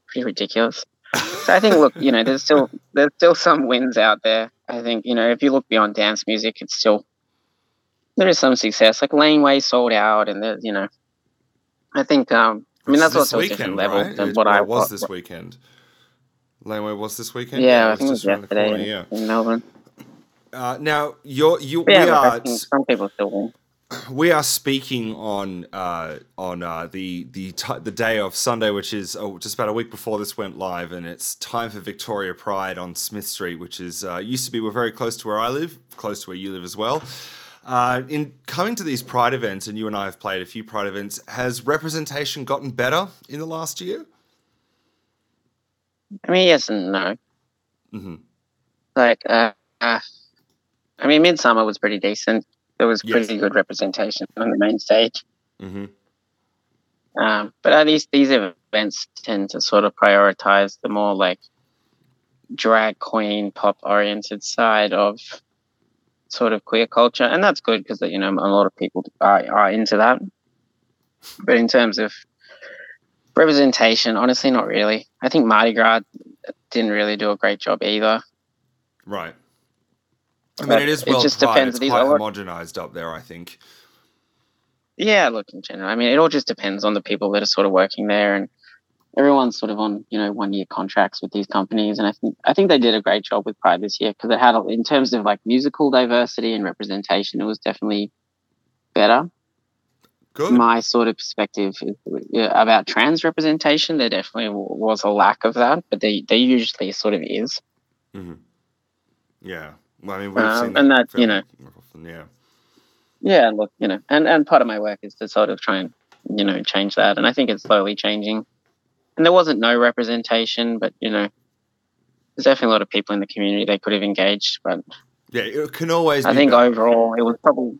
Pretty ridiculous. So I think, look, you know, there's still there's still some wins out there. I think, you know, if you look beyond dance music, it's still there is some success. Like Laneway sold out, and there's, you know, I think, um, I mean, that's also a different weekend, level right? than It- what I was what- this weekend. Laneway was this weekend. Yeah, I think it was was just around the yesterday corner, in, yeah. in Melbourne. Uh, now you're you yeah, we are some people still win. we are speaking on uh, on uh, the the ti the day of Sunday, which is oh, just about a week before this went live, and it's time for Victoria Pride on Smith Street, which is uh, used to be we're very close to where I live, close to where you live as well. Uh, in coming to these Pride events, and you and I have played a few Pride events, has representation gotten better in the last year? I mean, yes and no. hmm like uh, uh I mean Midsummer was pretty decent. There was Yes. pretty good representation on the main stage. hmm Um, but at least these events tend to sort of prioritize the more like drag queen pop oriented side of sort of queer culture, and that's good because you know a lot of people are, are into that. But in terms of representation, honestly, not really. I think Mardi Gras didn't really do a great job either. Right. I mean, But it is it just tied. depends. It's These quite are- homogenized up there, I think. Yeah, look, in general, I mean, it all just depends on the people that are sort of working there, and everyone's sort of on you know one year contracts with these companies, and I think I think they did a great job with Pride this year because it had a- in terms of like musical diversity and representation, it was definitely better. Good. My sort of perspective about trans representation, there definitely was a lack of that, but there there usually sort of is. Mhm. yeah. Well, I mean, we've Um, seen and that, you know- often, yeah. Yeah, look, you know, and and part of my work is to sort of try and you know change that, and I think it's slowly changing. And there wasn't no representation, but you know, there's definitely a lot of people in the community they could have engaged. But Yeah, it can always I think better. overall, it was probably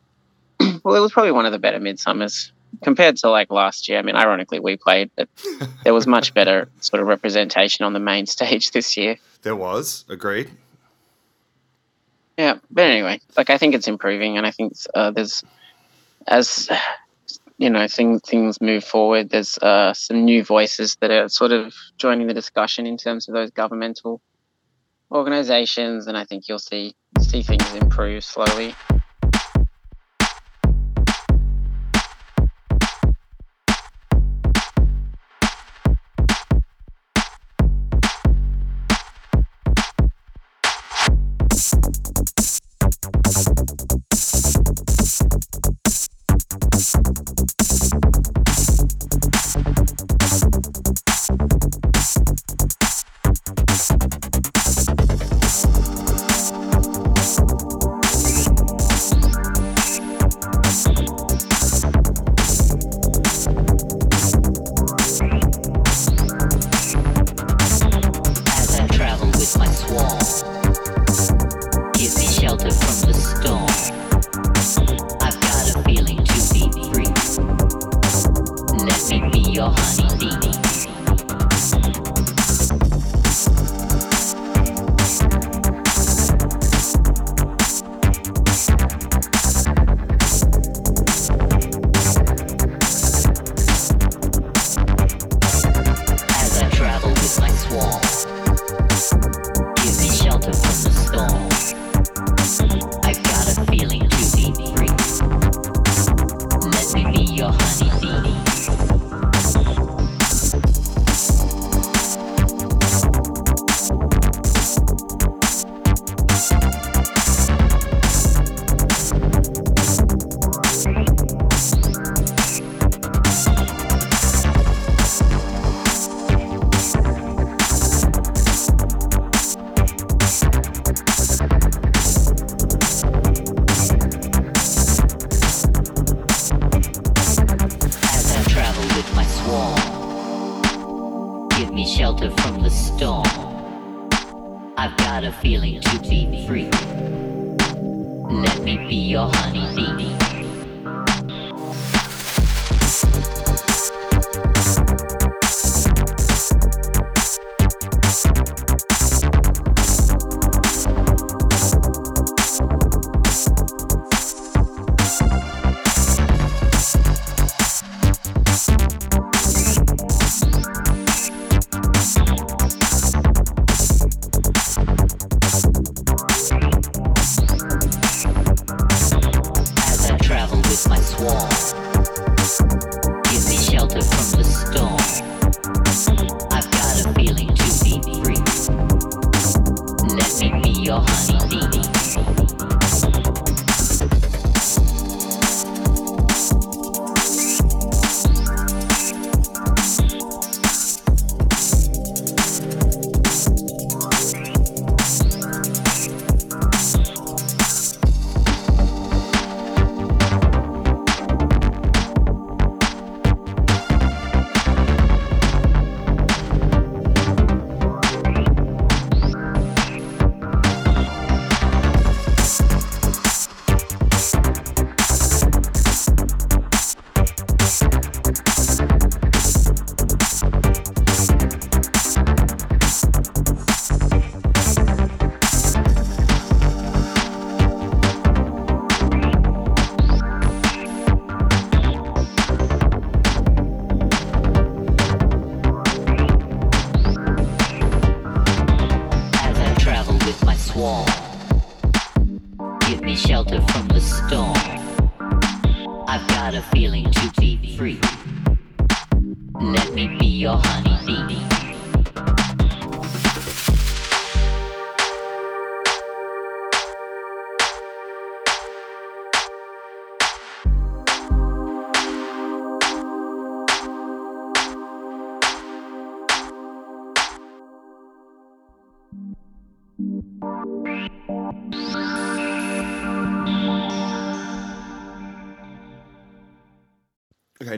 well, it was probably one of the better midsummers compared to like last year. I mean, ironically, we played, but there was much better sort of representation on the main stage this year. There was, agreed. Yeah, but anyway, like I think it's improving, and I think uh, there's as you know things things move forward. There's uh, some new voices that are sort of joining the discussion in terms of those governmental organizations, and I think you'll see see things improve slowly.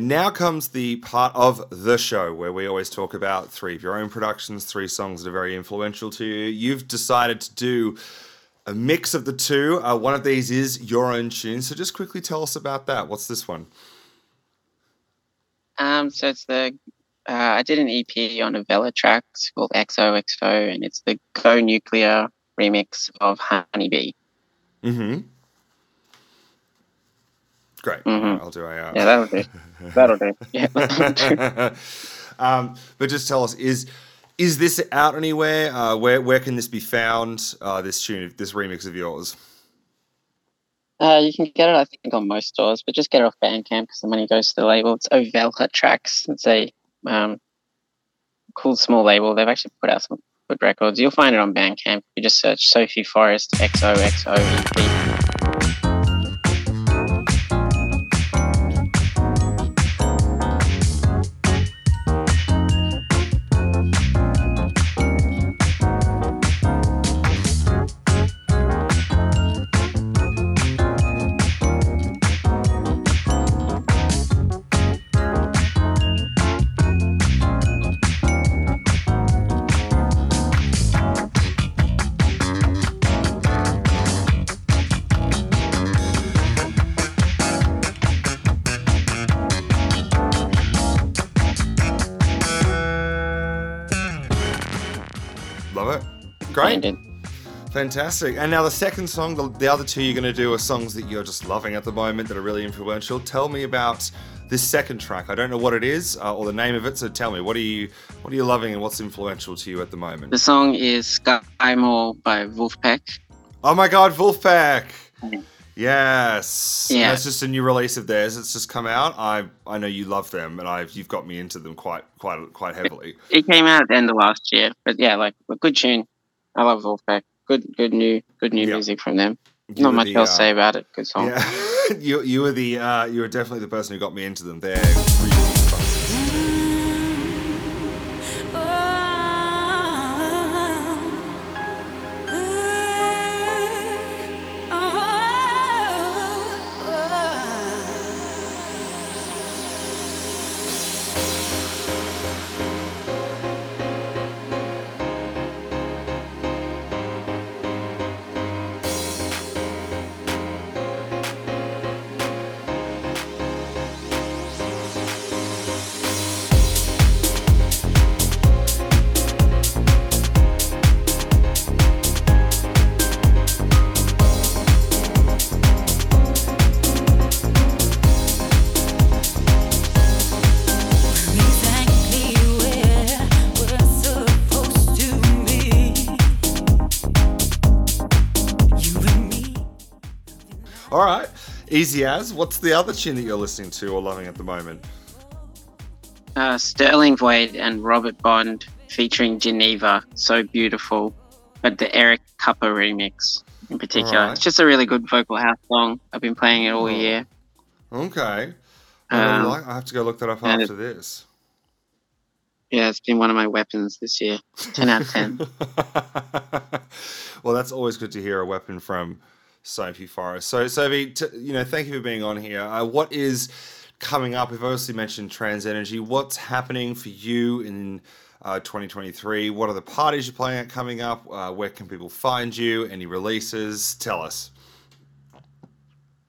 Now comes the part of the show where we always talk about three of your own productions, three songs that are very influential to you. You've decided to do a mix of the two. Uh, one of these is your own tune. So just quickly tell us about that. What's this one? Um, so it's the uh, I did an EP on a Vela track called XOXO, and it's the Go Nuclear remix of Honeybee. Mm-hmm. Great. Mhm. I'll do a. Uh, Yeah, that'll do. That'll do. Yeah. um, but just tell us is is this out anywhere? Uh, where where can this be found? Uh, this tune, this remix of yours. uh, you can get it, I think, on most stores, but just get it off Bandcamp because the money goes to the label. It's Ovelka Tracks. It's a um, cool small label. They've actually put out some good records. You'll find it on Bandcamp. You just search Sophie Forrest XOXO EP. Fantastic. And now the second song, the, the other two you're going to do are songs that you're just loving at the moment that are really influential. Tell me about this second track. I don't know what it is uh, or the name of it, so tell me what are you what are you loving and what's influential to you at the moment? The song is Sky by Wolfpack. Oh my God, Wolfpack! Yes, Yeah. that's just a new release of theirs. It's just come out. I I know you love them, and I've you've got me into them quite quite quite heavily. It came out at the end of last year, but yeah, like a good tune. I love Wolfpack. Good, good new, good new Yeah. music from them. You Not much the, else uh, to say about it. Good song. Yeah, you you were the uh, you were definitely the person who got me into them. They're easy as. What's the other tune that you're listening to or loving at the moment? Uh, Sterling Void and Robert Bond featuring Geneva. So beautiful. But the Eric Kupper remix in particular. Alright. It's just a really good vocal house song. I've been playing it all Oh. year. Okay, I, Um, like, I have to go look that up after this. Yeah, it's been one of my weapons this year. 10 out of 10. well, that's always good to hear a weapon from Sophie Forrest. So, Sophie, t- you know, thank you for being on here. Uh, what is coming up? We've obviously mentioned Trans Energy. What's happening for you in uh, 2023? What are the parties you're playing at coming up? Uh, where can people find you? Any releases? Tell us.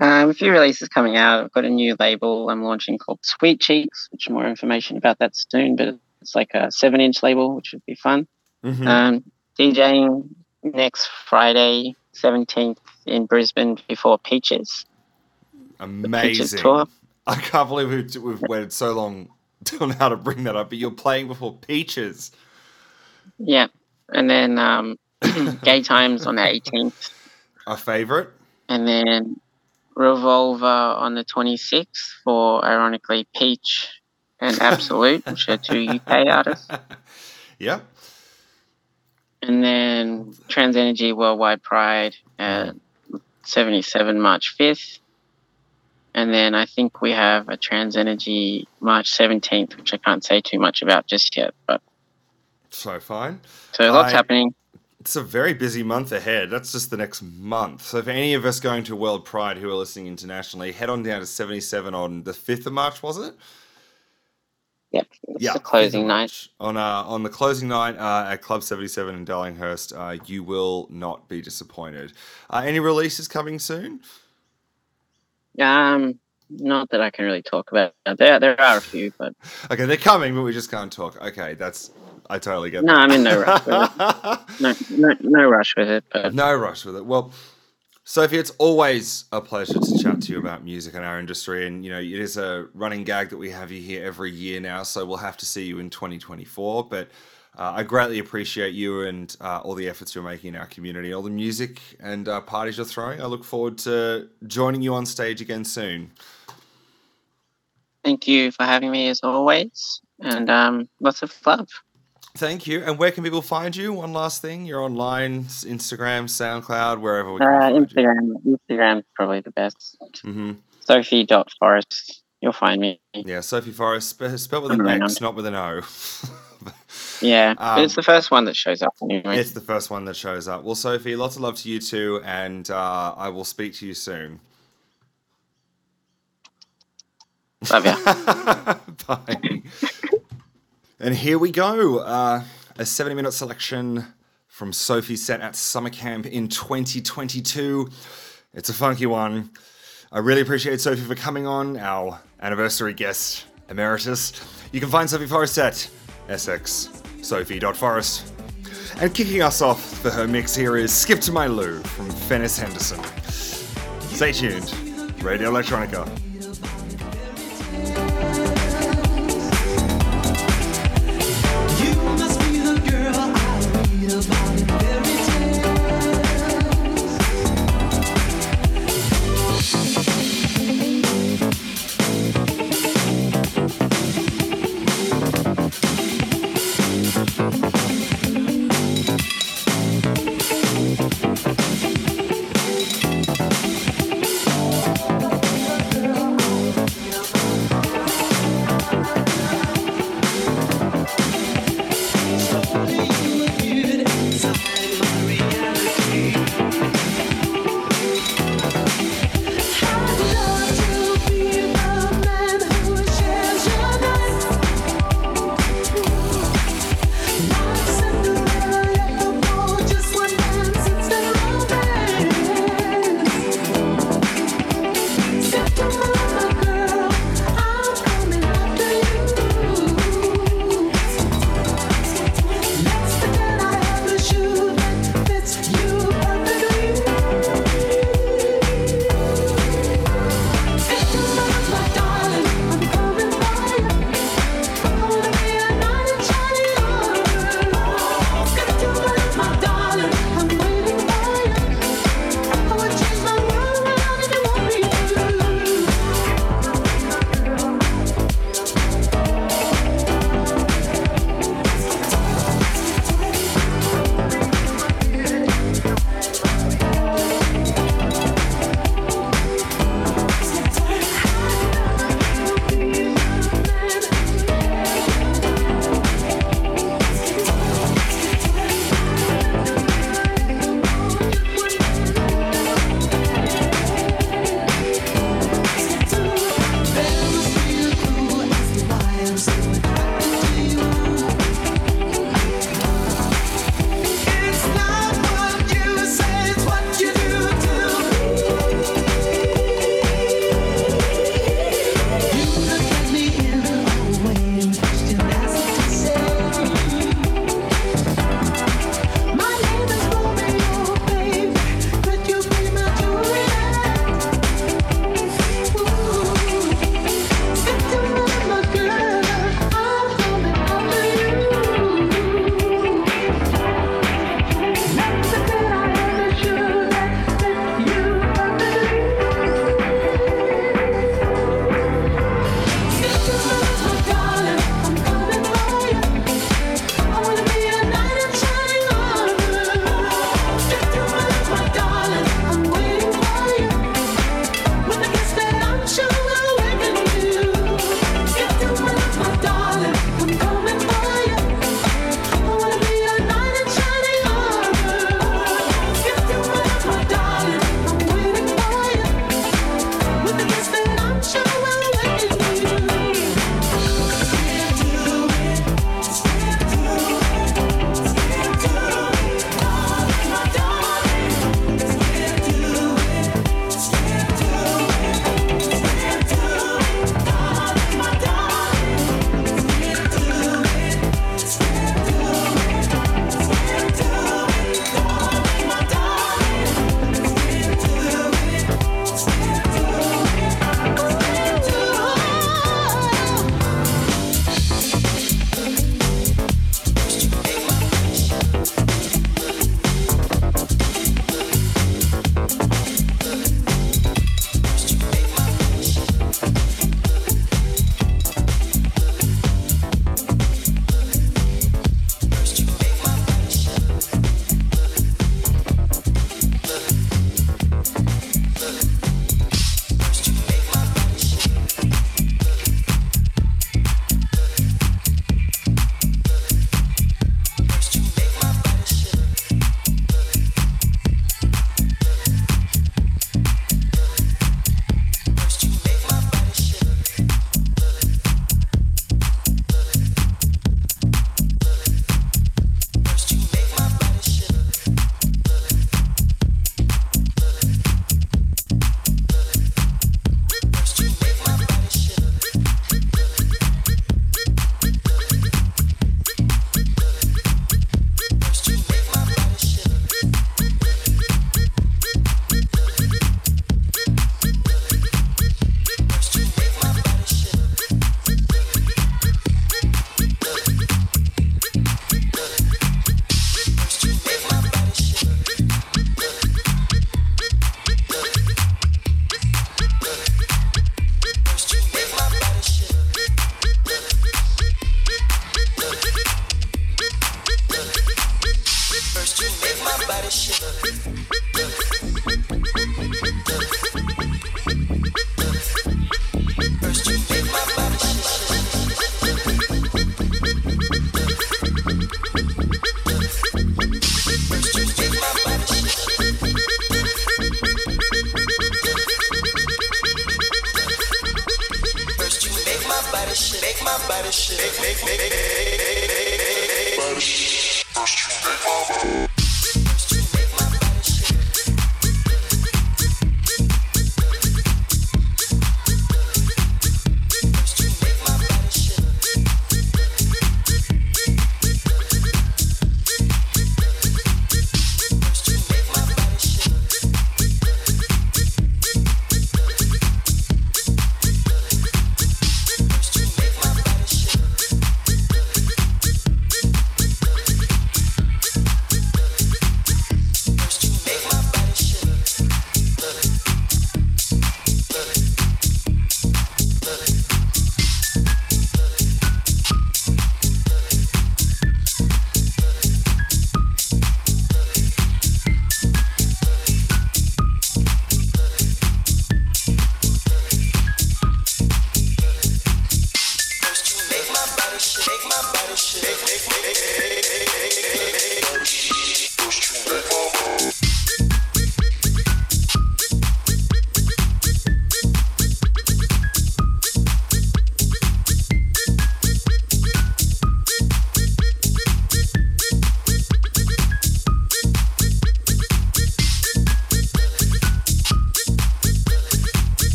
Um, a few releases coming out. I've got a new label I'm launching called Sweet Cheeks, which more information about that soon, but it's like a seven inch label, which would be fun. Mhm. Um, DJing next Friday, 17th in Brisbane before Peaches. Peaches Amazing. tour. I can't believe we've, we've waited so long on how to bring that up, but you're playing before Peaches. Yeah. And then um, Gay Times on the 18th. Our favorite. and then Revolver on the 26th for, ironically, Peach and Absolute, which are two UK artists. Yeah. And then Trans Energy Worldwide Pride at 77 March 5th. And then I think we have a Trans Energy March 17th, which I can't say too much about just yet. But So fine. so lots I- happening. It's a very busy month ahead. That's just the next month. So, for any of us going to World Pride who are listening internationally, head on down to 77 on the 5th of March, was it? Yep. It's Yeah, the closing night. On uh, on the closing night uh, at Club 77 in Darlinghurst, uh, you will not be disappointed. Uh, any releases coming soon? Um, not that I can really talk about. There, there are a few, but Okay, they're coming, but we just can't talk. Okay, that's. I totally get no, that. I'm in no rush with it. No, no, no rush with it. But No rush with it. Well, Sophie, it's always a pleasure to chat to you about music and our industry. And, you know, it is a running gag that we have you here every year now. So we'll have to see you in 2024. But uh, I greatly appreciate you and uh, all the efforts you're making in our community, all the music and uh, parties you're throwing. I look forward to joining you on stage again soon. thank you for having me as always, and um, lots of love. Thank you. And where can people find you? One last thing. You're online, Instagram, SoundCloud, wherever we can Uh, find you. Instagram, Instagram's probably the best. hmm Sophie dot Forest, you'll find me. Yeah, Sophie Forrest, spe- spelled with an I'm around. X, not with an O. Yeah, Um, it's the first one that shows up anyway. It's the first one that shows up. Well, Sophie, lots of love to you too, and uh, I will speak to you soon. Love ya. Bye. and here we go. Uh, a 70 minute selection from Sophie set at Summer Camp in 2022. It's a funky one. I really appreciate Sophie for coming on, our anniversary guest emeritus. You can find Sophie Forrest at sxsophie.forest. And kicking us off for her mix here is Skip to My Lou from Finis Henderson. Stay tuned. Radio Electronica.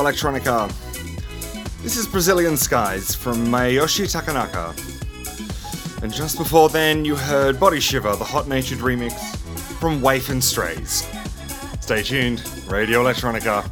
electronica. This is Brazilian Skies from Masayoshi Takanaka. And just before then, you heard Body Shiver, the hot natured remix from Waif and Strays. Stay tuned, Radio Electronica.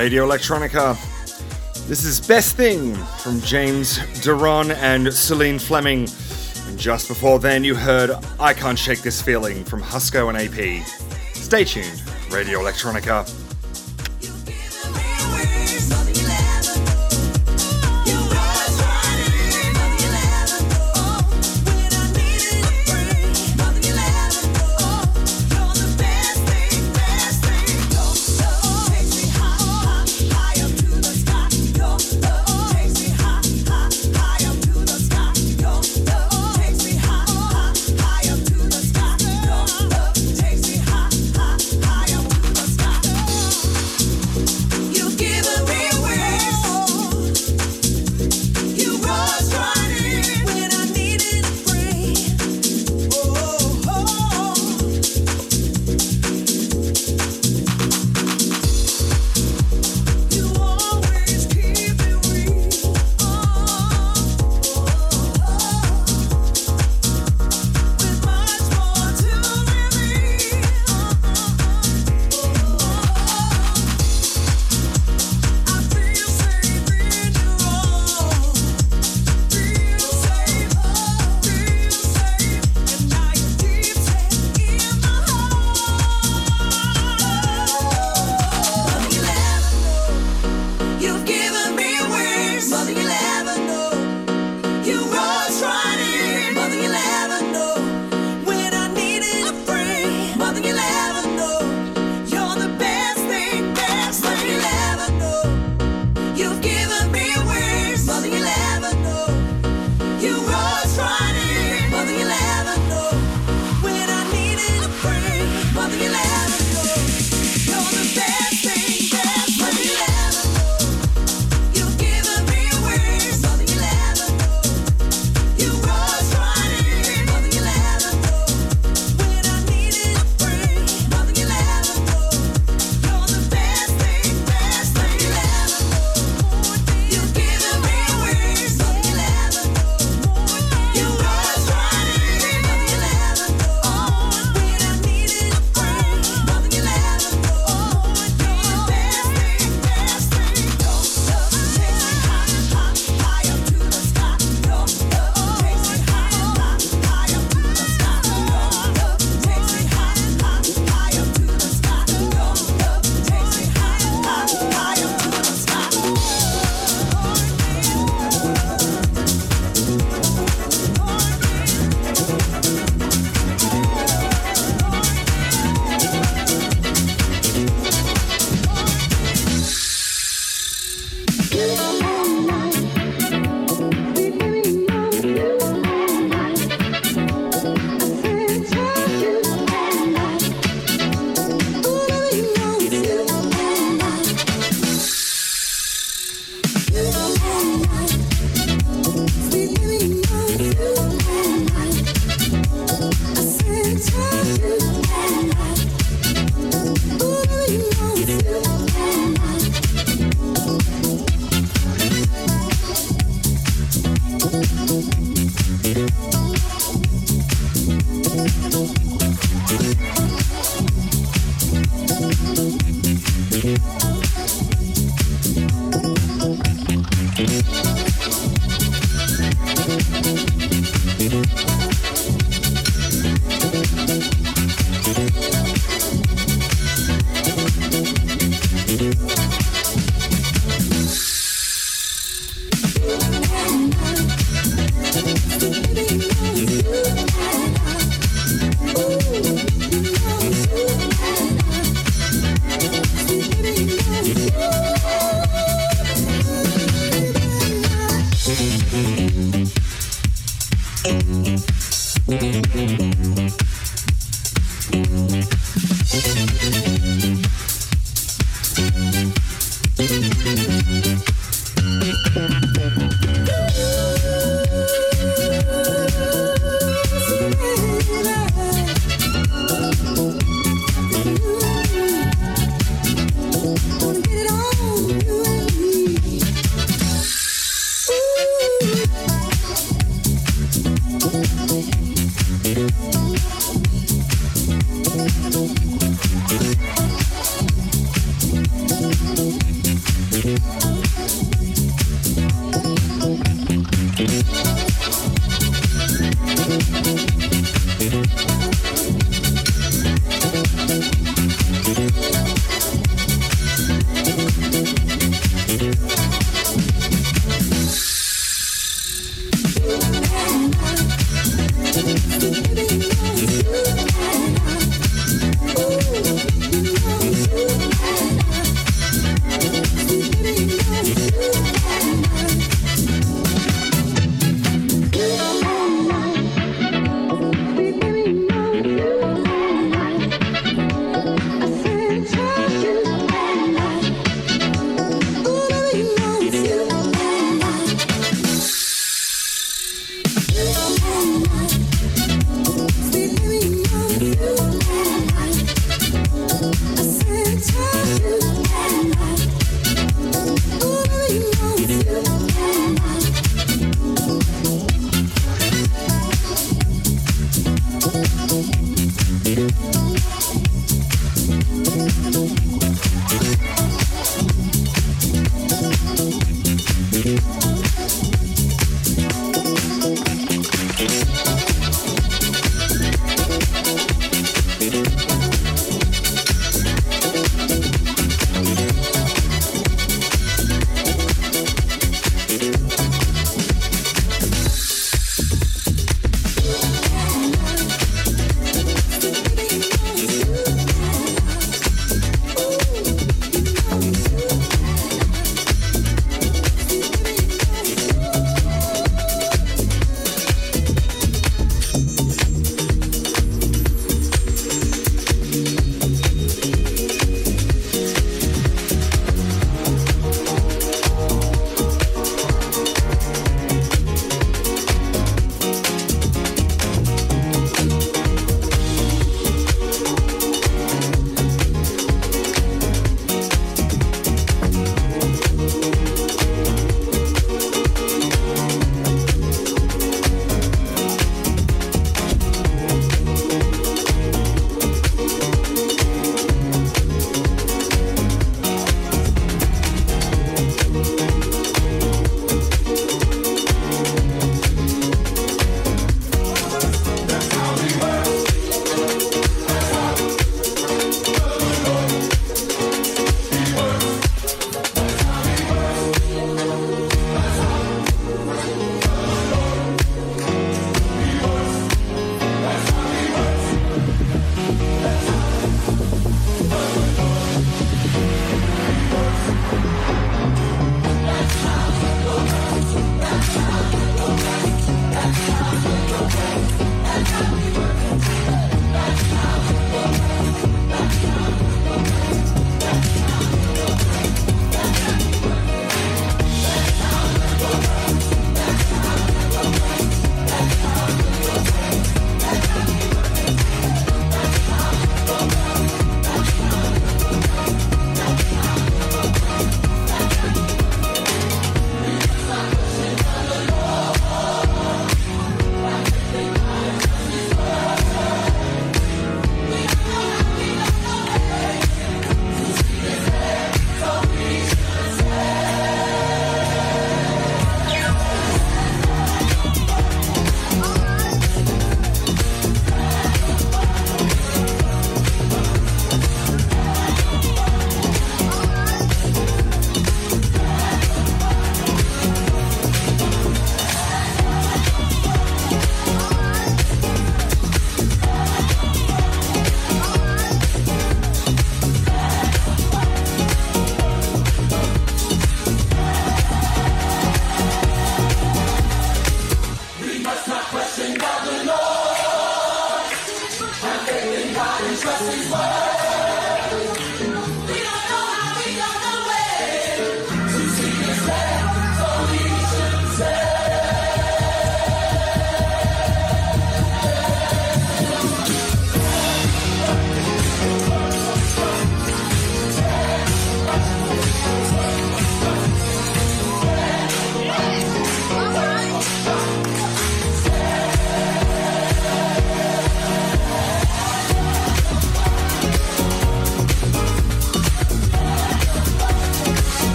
Radio Electronica. This is Best Thing from James Duran and Celine Fleming. And just before then, you heard I Can't Shake This Feeling from Husko and AP. Stay tuned, Radio Electronica.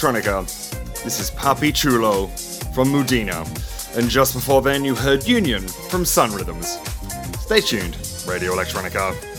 Electronica. This is Papi Chulo from Mudina. And just before then, you heard Union from Sun Rhythms. Stay tuned, Radio Electronica.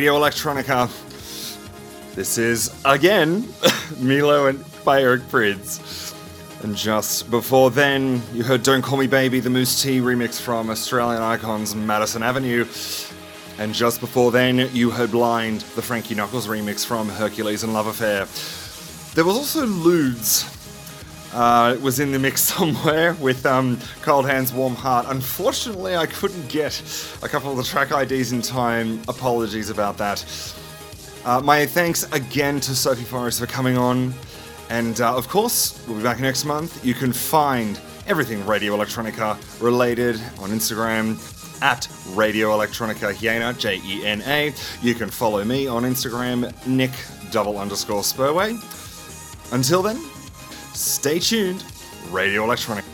Radio Electronica. This is again Milo and by Eric. And just before then, you heard Don't Call Me Baby, the Moose T remix from Australian Icons Madison Avenue. And just before then, you heard Blind, the Frankie Knuckles remix from Hercules and Love Affair. There was also Ludes. Uh, it was in the mix somewhere with um, Cold Hands, Warm Heart. Unfortunately, I couldn't get a couple of the track IDs in time. Apologies about that. Uh, my thanks again to Sophie Forrest for coming on. And uh, of course, we'll be back next month. You can find everything Radio Electronica related on Instagram at Radio Electronica Jena, J E N A. You can follow me on Instagram, Nick double underscore Spurway. Until then, stay tuned. Radio Electronica.